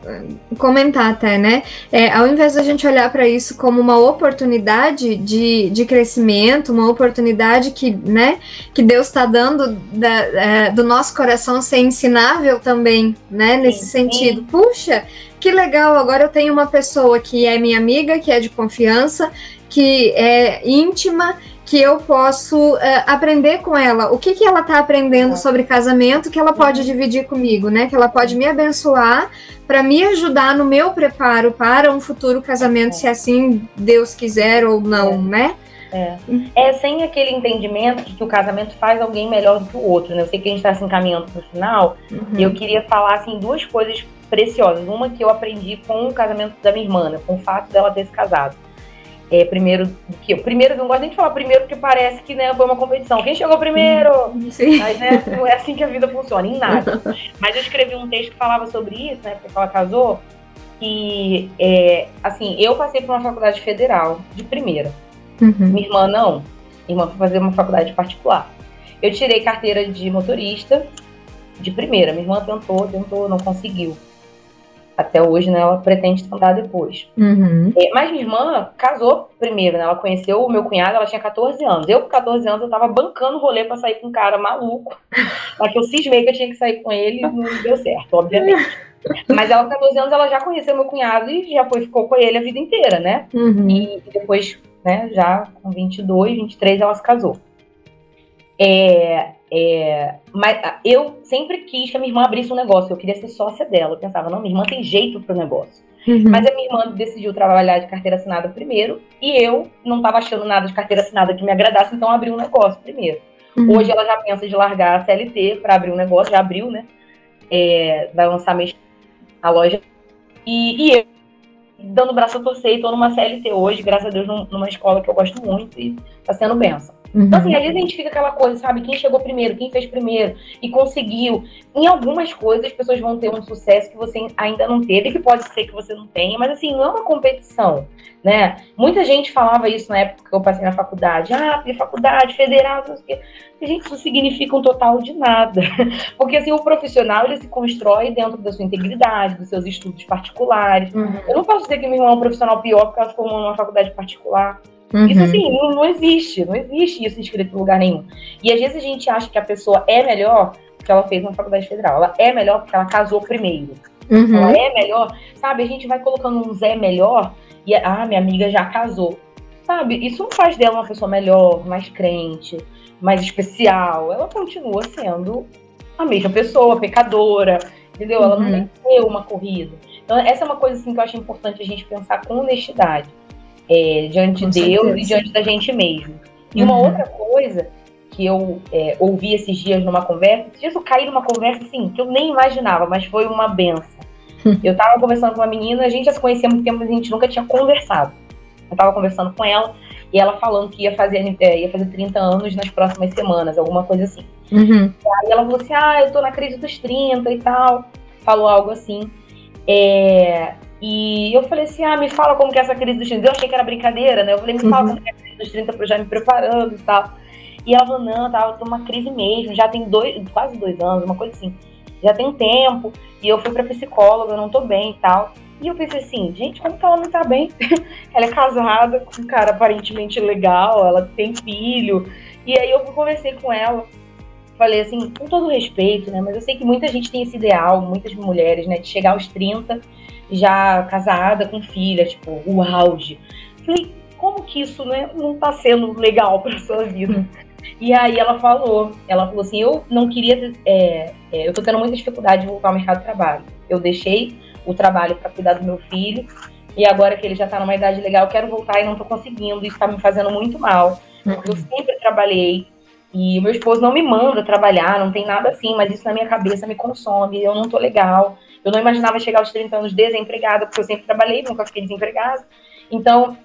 comentar até, né? É, ao invés da gente olhar para isso como uma oportunidade de, de crescimento, uma oportunidade que, né, que Deus está dando da, é, do nosso coração ser ensinável também, né? Nesse sim, sentido. Sim. Puxa, que legal, agora eu tenho uma pessoa que é minha amiga, que é de confiança, que é íntima que eu posso uh, aprender com ela. O que, que ela está aprendendo é. sobre casamento que ela pode uhum. dividir comigo, né? Que ela pode me abençoar para me ajudar no meu preparo para um futuro casamento, é. se assim Deus quiser ou não, é. né? É. é sem aquele entendimento de que o casamento faz alguém melhor do que o outro, né? Eu sei que a gente está se encaminhando para o final, uhum. e eu queria falar assim duas coisas preciosas. Uma que eu aprendi com o casamento da minha irmã, né? com o fato dela ter se casado é, primeiro do que eu. Primeiro, não gosto nem de falar primeiro, porque parece que né, foi uma competição. Quem chegou primeiro? Sim. Mas né, não é assim que a vida funciona, em nada. Mas eu escrevi um texto que falava sobre isso, né? Porque ela casou. E, é, assim, eu passei por uma faculdade federal de primeira. Uhum. Minha irmã não. Minha irmã foi fazer uma faculdade particular. Eu tirei carteira de motorista de primeira. Minha irmã tentou, tentou, não conseguiu até hoje, né, ela pretende tentar depois. Uhum. É, mas minha irmã casou primeiro, né? Ela conheceu o meu cunhado, ela tinha 14 anos. Eu, com 14 anos, eu tava bancando rolê pra sair com um cara maluco. *laughs* Só que eu cismei que eu tinha que sair com ele e não deu certo, obviamente. Mas ela, com 14 anos, ela já conheceu meu cunhado e já foi, ficou com ele a vida inteira, né? Uhum. E depois, né, já com 22, 23, ela se casou. É, é, mas eu sempre quis que a minha irmã abrisse um negócio, eu queria ser sócia dela. Eu pensava, não, minha irmã tem jeito pro negócio. Uhum. Mas a minha irmã decidiu trabalhar de carteira assinada primeiro, e eu não estava achando nada de carteira assinada que me agradasse, então abri um negócio primeiro. Uhum. Hoje ela já pensa de largar a CLT para abrir um negócio, já abriu, né? É, vai lançar mês a loja. E, e eu, dando braço a torcer, e tô numa CLT hoje, graças a Deus, numa escola que eu gosto muito e tá sendo benção. Uhum. Então, assim, às vezes a gente fica aquela coisa, sabe? Quem chegou primeiro, quem fez primeiro e conseguiu. Em algumas coisas, as pessoas vão ter um sucesso que você ainda não teve, que pode ser que você não tenha, mas, assim, não é uma competição, né? Muita gente falava isso na época que eu passei na faculdade. Ah, faculdade federal, não sei o quê. Gente, isso significa um total de nada. *laughs* Porque, assim, o profissional, ele se constrói dentro da sua integridade, dos seus estudos particulares. Uhum. Eu não posso dizer que meu irmão é um profissional pior porque ela formou numa faculdade particular. Uhum. Isso assim, não, não, existe, não existe isso escrito em lugar nenhum. E às vezes a gente acha que a pessoa é melhor porque ela fez uma faculdade federal, ela é melhor porque ela casou primeiro. Uhum. Ela é melhor, sabe? A gente vai colocando um Zé melhor e ah, minha amiga já casou. Sabe? Isso não faz dela uma pessoa melhor, mais crente, mais especial. Ela continua sendo a mesma pessoa, pecadora, entendeu? Ela não uhum. venceu uma corrida. Então, essa é uma coisa assim, que eu acho importante a gente pensar com honestidade é, diante Com de Deus e diante da gente mesmo. E uhum. uma outra coisa que eu é, ouvi esses dias numa conversa, esses dias eu caí numa conversa assim, que eu nem imaginava, mas foi uma benção. *laughs* Eu tava conversando com uma menina, a gente já se conhecia há muito tempo, mas a gente nunca tinha conversado. Eu tava conversando com ela e ela falando que ia fazer, é, ia fazer 30 anos nas próximas semanas, alguma coisa assim. Uhum. Aí ela falou assim: Ah, eu tô na crise dos 30 e tal. Falou algo assim. É, e eu falei assim: ah, me fala como que é essa crise dos 30. Eu achei que era brincadeira, né? Eu falei: me fala uhum. como que é a crise dos 30 pra eu já me preparando e tal. E ela falou: não, tá, eu tô numa crise mesmo, já tem dois, quase dois anos, uma coisa assim. Já tem um tempo. E eu fui pra psicóloga, eu não tô bem e tal. E eu pensei assim, gente, como que ela não tá bem? *laughs* ela é casada com um cara aparentemente legal, ela tem filho. E aí eu conversei com ela, falei assim, com todo respeito, né? Mas eu sei que muita gente tem esse ideal, muitas mulheres, né? De chegar aos 30 já casada com filha, tipo, o auge. Falei, como que isso né, não tá sendo legal pra sua vida? *laughs* E aí ela falou, ela falou assim, eu não queria, é, é, eu tô tendo muita dificuldade de voltar ao mercado de trabalho. Eu deixei o trabalho para cuidar do meu filho, e agora que ele já tá numa idade legal, eu quero voltar e não tô conseguindo, isso tá me fazendo muito mal. Porque eu sempre trabalhei, e o meu esposo não me manda trabalhar, não tem nada assim, mas isso na minha cabeça me consome, eu não tô legal. Eu não imaginava chegar aos 30 anos desempregada, porque eu sempre trabalhei, nunca fiquei desempregada. Então,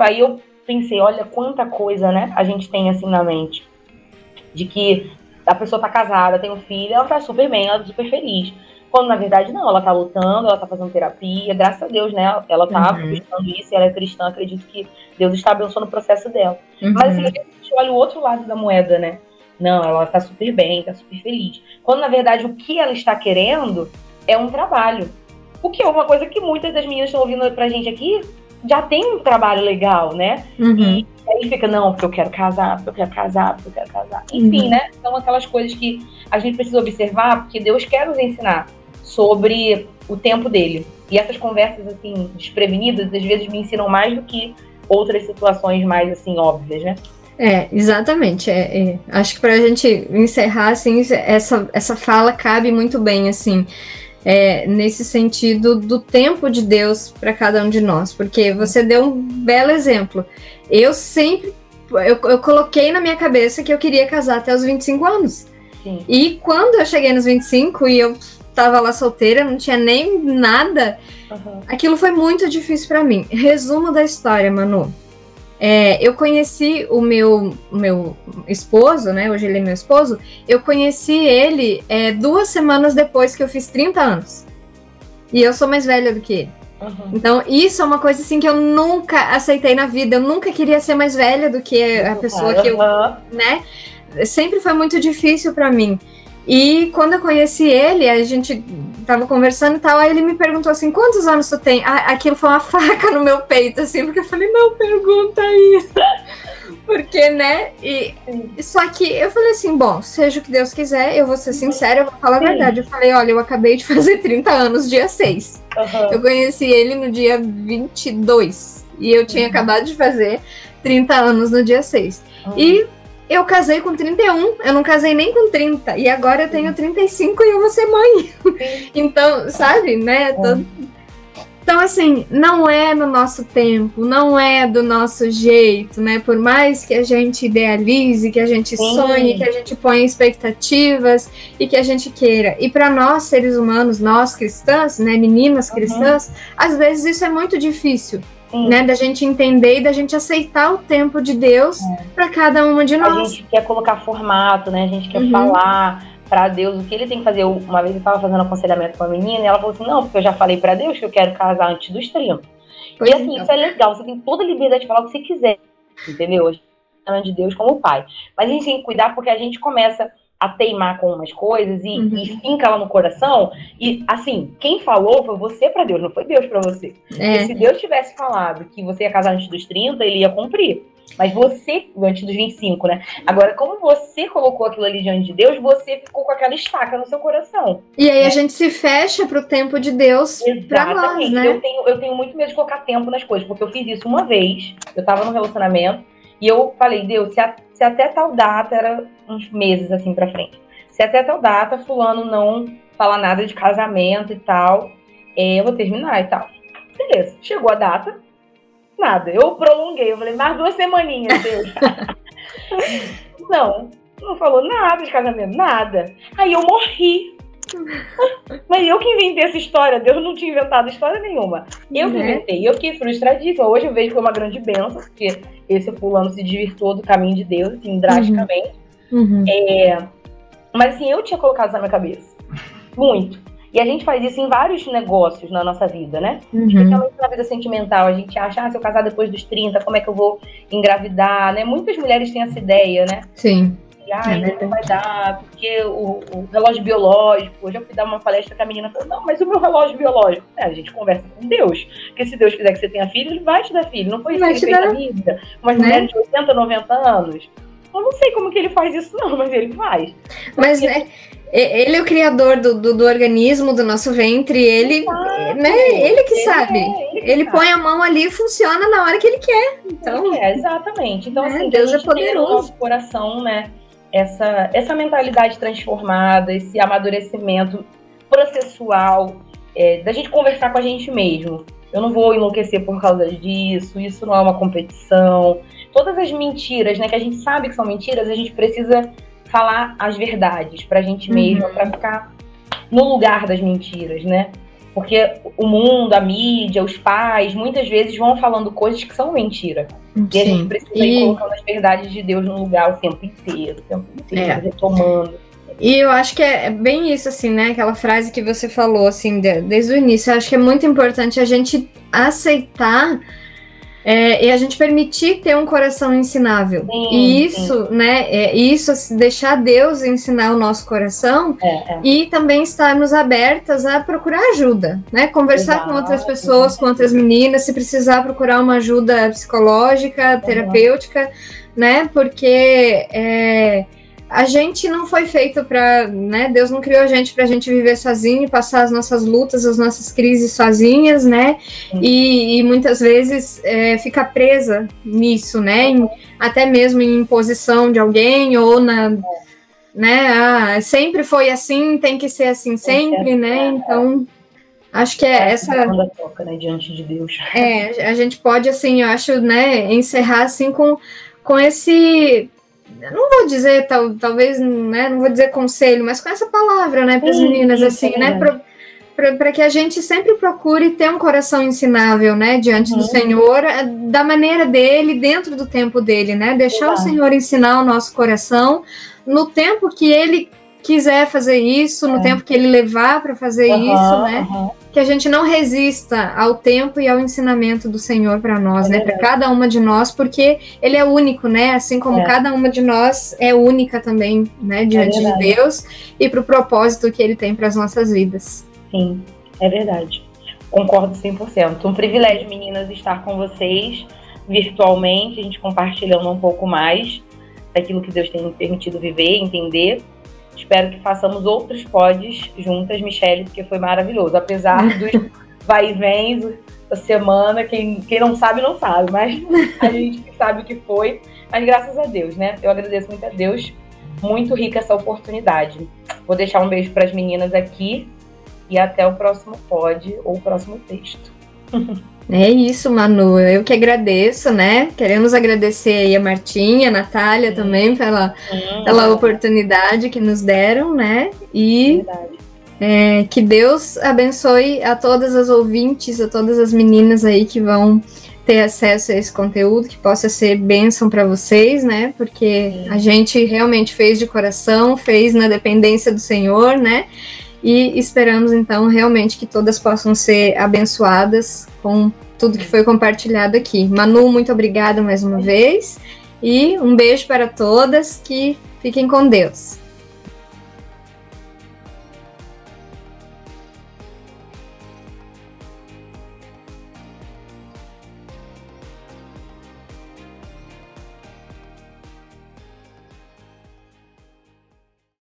aí eu pensei, olha quanta coisa, né, a gente tem assim na mente. De que a pessoa tá casada, tem um filho, ela tá super bem, ela tá super feliz. Quando na verdade não, ela tá lutando, ela tá fazendo terapia, graças a Deus, né? Ela tá uhum. buscando isso, ela é cristã, acredito que Deus está abençoando o processo dela. Uhum. Mas assim, a gente olha o outro lado da moeda, né? Não, ela tá super bem, tá super feliz. Quando na verdade o que ela está querendo é um trabalho. O que é uma coisa que muitas das meninas estão ouvindo pra gente aqui já tem um trabalho legal, né? Uhum. E aí fica, não, porque eu quero casar, porque eu quero casar, porque eu quero casar. Enfim, uhum. né? São aquelas coisas que a gente precisa observar, porque Deus quer nos ensinar sobre o tempo dele. E essas conversas, assim, desprevenidas, às vezes me ensinam mais do que outras situações mais, assim, óbvias, né? É, exatamente. É, é. Acho que para a gente encerrar, assim, essa, essa fala cabe muito bem, assim é, nesse sentido do tempo de Deus para cada um de nós, porque você deu um belo exemplo. Eu sempre eu, eu, coloquei na minha cabeça que eu queria casar até os 25 anos. Sim. E quando eu cheguei nos 25 e eu tava lá solteira, não tinha nem nada, uhum. aquilo foi muito difícil para mim. Resumo da história, Manu. É, eu conheci o meu, meu esposo, né? Hoje ele é meu esposo. Eu conheci ele é, duas semanas depois que eu fiz 30 anos. E eu sou mais velha do que ele. Uhum. Então, isso é uma coisa assim que eu nunca aceitei na vida. Eu nunca queria ser mais velha do que a pessoa que eu. né? Sempre foi muito difícil para mim. E quando eu conheci ele, a gente tava conversando e tal, aí ele me perguntou assim, quantos anos tu tem? Aquilo foi uma *laughs* faca no meu peito, assim, porque eu falei, não pergunta isso. *laughs* porque, né? E, só que eu falei assim, bom, seja o que Deus quiser, eu vou ser sincera, eu vou falar Sim. a verdade. Eu falei, olha, eu acabei de *laughs* fazer 30 anos, dia 6. Uhum. Eu conheci ele no dia 22. E eu tinha uhum. acabado de fazer 30 anos no dia 6. Uhum. E eu casei com 31, eu não casei nem com 30. E agora eu tenho 35 e eu vou ser mãe. *laughs* então, sabe, né? É. Tô... Então, assim, não é no nosso tempo, não é do nosso jeito, né? Por mais que a gente idealize, que a gente Sim. sonhe, que a gente ponha expectativas e que a gente queira. E para nós, seres humanos, nós cristãs, né, meninas cristãs, uhum. às vezes isso é muito difícil. Sim. né? Da gente entender e da gente aceitar o tempo de Deus é. para cada uma de nós. A gente quer colocar formato, né? A gente quer uhum. falar para Deus o que ele tem que fazer. Uma vez eu estava fazendo aconselhamento com uma menina e ela falou assim: Não, porque eu já falei para Deus que eu quero casar antes dos 30. Pois e assim, então. isso é legal, você tem toda a liberdade de falar o que você quiser, entendeu? A gente tá de Deus como pai. Mas a gente tem que cuidar porque a gente começa a teimar com umas coisas e, uhum. e finca lá no coração. E assim, quem falou foi você para Deus, não foi Deus para você. É. se Deus tivesse falado que você ia casar antes dos 30, ele ia cumprir. Mas você, antes dos 25, né? Agora, como você colocou aquilo ali diante de Deus, você ficou com aquela estaca no seu coração. E aí né? a gente se fecha pro tempo de Deus pra nós, né? Eu tenho, eu tenho muito medo de colocar tempo nas coisas, porque eu fiz isso uma vez, eu tava num relacionamento, e eu falei, Deus, se, a, se até tal data, era uns meses assim pra frente, se até tal data fulano não falar nada de casamento e tal, eu vou terminar e tal. Beleza, chegou a data, Nada. Eu prolonguei. Eu falei, mais duas semaninhas, Deus. *laughs* não, não falou nada de casamento, nada. Aí eu morri. Mas eu que inventei essa história, Deus não tinha inventado história nenhuma. Eu que né? inventei, eu fiquei frustradíssima. Hoje eu vejo que foi uma grande benção, porque esse fulano se desvirtou do caminho de Deus, assim, drasticamente. Uhum. Uhum. É... Mas assim, eu tinha colocado isso na minha cabeça. *laughs* Muito. E a gente faz isso em vários negócios na nossa vida, né? Uhum. Especialmente na vida sentimental. A gente acha, ah, se eu casar depois dos 30, como é que eu vou engravidar, né? Muitas mulheres têm essa ideia, né? Sim. E, ah, é não vai dar, porque o, o, relógio biológico. Hoje eu fui dar uma palestra que a menina falou: não, mas o meu relógio biológico. É, a gente conversa com Deus. Porque se Deus quiser que você tenha filho, ele vai te dar filho. Não foi isso que ele fez na vida. Umas né? mulheres de 80, 90 anos. Eu não sei como que ele faz isso, não, mas ele faz. Mas, porque... né? Ele é o criador do, do, do organismo do nosso ventre, ele, né? Ele que ele sabe. É, ele, que ele sabe. põe a mão ali e funciona na hora que ele quer. Então, é, exatamente. Então, né, assim, Deus é poderoso. no nosso coração, né? Essa, essa mentalidade transformada, esse amadurecimento processual, é, da gente conversar com a gente mesmo. Eu não vou enlouquecer por causa disso, isso não é uma competição. Todas as mentiras, né, que a gente sabe que são mentiras, a gente precisa falar as verdades pra gente mesma, uhum. pra ficar no lugar das mentiras, né? Porque o mundo, a mídia, os pais, muitas vezes vão falando coisas que são mentira. Sim. E a gente precisa e... ir colocando as verdades de Deus no lugar o tempo inteiro, o tempo inteiro, é. retomando. E eu acho que é bem isso, assim, né? Aquela frase que você falou, assim, desde o início. Eu acho que é muito importante a gente aceitar é, e a gente permitir ter um coração ensinável. Sim, e isso, sim. né? É, isso, deixar Deus ensinar o nosso coração é, é. e também estarmos abertas a procurar ajuda, né? Conversar Exato, com outras pessoas, com outras meninas, se precisar procurar uma ajuda psicológica, terapêutica, né? Porque é, a gente não foi feito para, né? Deus não criou a gente para a gente viver sozinho e passar as nossas lutas, as nossas crises sozinhas, né? E, e, muitas vezes é, fica presa nisso, né? Em, até mesmo em imposição de alguém ou na, né? Ah, sempre foi assim, tem que ser assim sempre, né? Então acho que é, essa toca, né, diante de Deus. É, a gente pode assim, eu acho, né? Encerrar assim com com esse não vou dizer, tal, talvez, né, não vou dizer conselho, mas com essa palavra, né, para as meninas, assim, né, para que a gente sempre procure ter um coração ensinável, né, diante uhum. do Senhor, eh, da maneira dele, dentro do tempo dele, né, deixar Exato. o Senhor ensinar o nosso coração no tempo que ele quiser fazer isso, no é. tempo que ele levar para fazer uhum, isso, né? Uhum. Que a gente não resista ao tempo e ao ensinamento do Senhor para nós, é né? Para cada uma de nós, porque ele é único, né? Assim como é. cada uma de nós é única também, né? Diante de Deus e para o propósito que ele tem para as nossas vidas. Sim, é verdade. Concordo 100%. Um privilégio, meninas, estar com vocês virtualmente, a gente compartilhando um pouco mais daquilo que Deus tem permitido viver, entender Espero que façamos outros pods juntas, Michelle, porque foi maravilhoso. Apesar *laughs* dos vai e vem da semana, quem, quem não sabe, não sabe, mas *laughs* a gente sabe o que foi. Mas graças a Deus, né? Eu agradeço muito a Deus. Muito rica essa oportunidade. Vou deixar um beijo para as meninas aqui e até o próximo pod ou o próximo texto. *laughs* É isso, Manu. Eu que agradeço, né? Queremos agradecer aí a Martinha, a Natália também pela, Sim. pela oportunidade que nos deram, né? E é, que Deus abençoe a todas as ouvintes, a todas as meninas aí que vão ter acesso a esse conteúdo, que possa ser bênção para vocês, né? Porque Sim. a gente realmente fez de coração, fez na dependência do Senhor, né? E esperamos então realmente que todas possam ser abençoadas com tudo que foi compartilhado aqui. Manu, muito obrigada mais uma vez e um beijo para todas que fiquem com Deus.